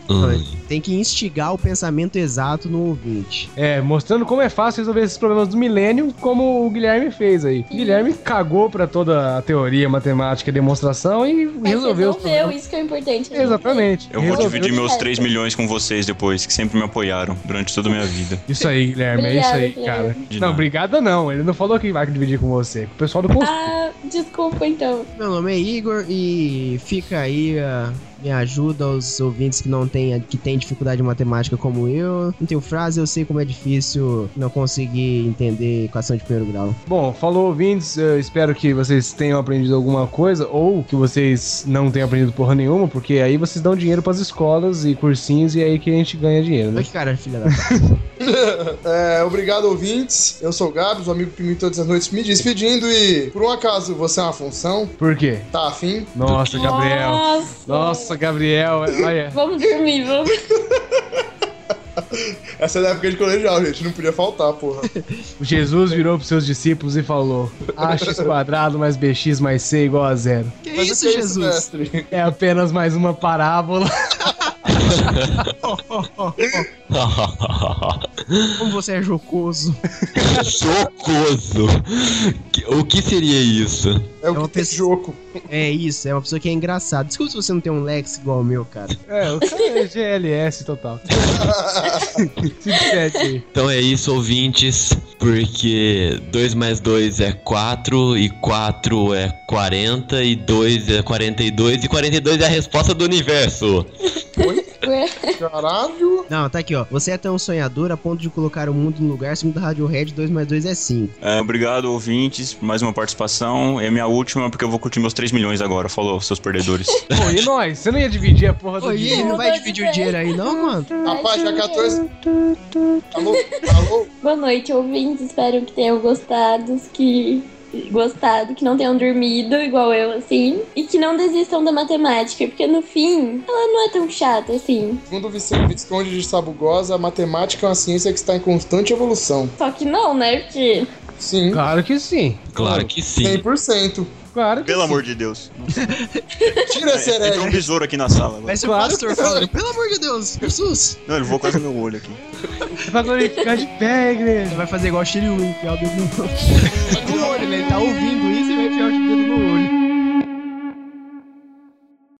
Hum.
Tem que instigar o pensamento exato no ouvinte.
É, mostrando como é fácil resolver esses problemas do milênio, como o Guilherme fez aí. O Guilherme cagou pra toda a teoria, matemática e demonstração e
Mas
resolveu
resolveu, isso que é importante.
Exatamente.
Eu vou
Resolveu.
dividir meus 3 milhões com vocês depois, que sempre me apoiaram durante toda a minha vida.
Isso aí, Guilherme, é isso aí, cara.
De
Não, obrigada não. Ele não falou que vai dividir com você. Com o pessoal do curso.
Ah, desculpa então.
Meu nome é Igor e fica aí a minha ajuda aos ouvintes que não têm, que têm dificuldade em matemática como eu. Não tenho frase, eu sei como é difícil não conseguir entender equação de primeiro grau.
Bom, falou ouvintes, eu espero que vocês tenham aprendido alguma coisa ou que vocês não tenham aprendido porra nenhuma, porque aí vocês dão dinheiro pras escolas e cursinhos e é aí que a gente ganha dinheiro, né?
Cara, filha da. [LAUGHS] [LAUGHS]
É, obrigado, ouvintes. Eu sou o Gabs, o amigo que me todas as noites me despedindo e, por um acaso, você é uma função?
Por quê?
Tá afim?
Nossa, Gabriel.
Nossa.
Nossa, Gabriel, olha. [LAUGHS]
Vamos dormir, vamos. [LAUGHS]
Essa é da época de colegial, gente. Não podia faltar, porra. [LAUGHS]
Jesus virou pros seus discípulos e falou: Ax quadrado mais bx mais c igual a zero.
Que
Mas
isso,
que é
Jesus?
mestre?
É apenas mais uma parábola. [LAUGHS]
Como você é jocoso.
Jocoso. O que seria isso?
É o
É
que tem
pessoa-
jogo.
É isso, é uma pessoa que é engraçada. Desculpa se você não tem um Lex igual o meu, cara.
É, o cara é GLS total. [LAUGHS]
Então é isso, ouvintes, porque 2 mais 2 é 4, e 4 é 40, e 2 é 42, e 42 é a resposta do universo.
Ué,
Caralho.
Não, tá aqui, ó. Você é tão sonhador a ponto de colocar o mundo no lugar segundo a Radiohead 2 mais 2 é 5.
É, obrigado, ouvintes, por mais uma participação. É minha última, porque eu vou curtir meus 3 milhões agora. Falou, seus perdedores. [LAUGHS]
Pô, e nós? Você não ia dividir a porra do
Oi, ele
dinheiro?
não vai dividir o dinheiro aí, não, mano?
Rapaz, já 14. Alô? Alô?
Boa noite, ouvintes. Espero que tenham gostado, que gostado, que não tenham dormido igual eu, assim, e que não desistam da matemática, porque no fim ela não é tão chata assim.
Segundo o Visconde de Sabugosa, a matemática é uma ciência que está em constante evolução.
Só que não, né? Porque
Sim,
Claro que sim.
Claro que sim.
100%.
Claro
Pelo
sim.
amor de Deus. [LAUGHS]
Tira esse
Entrou um
herege.
besouro aqui na sala. agora.
Vai ser
Claro
o pastor falando, pelo amor de Deus, Jesus.
Não, ele voou quase no meu olho aqui.
Pra glorificar de pé, igreja.
Vai fazer igual o Shiryu, enfiar o dedo no [LAUGHS] olho? Ele tá ouvindo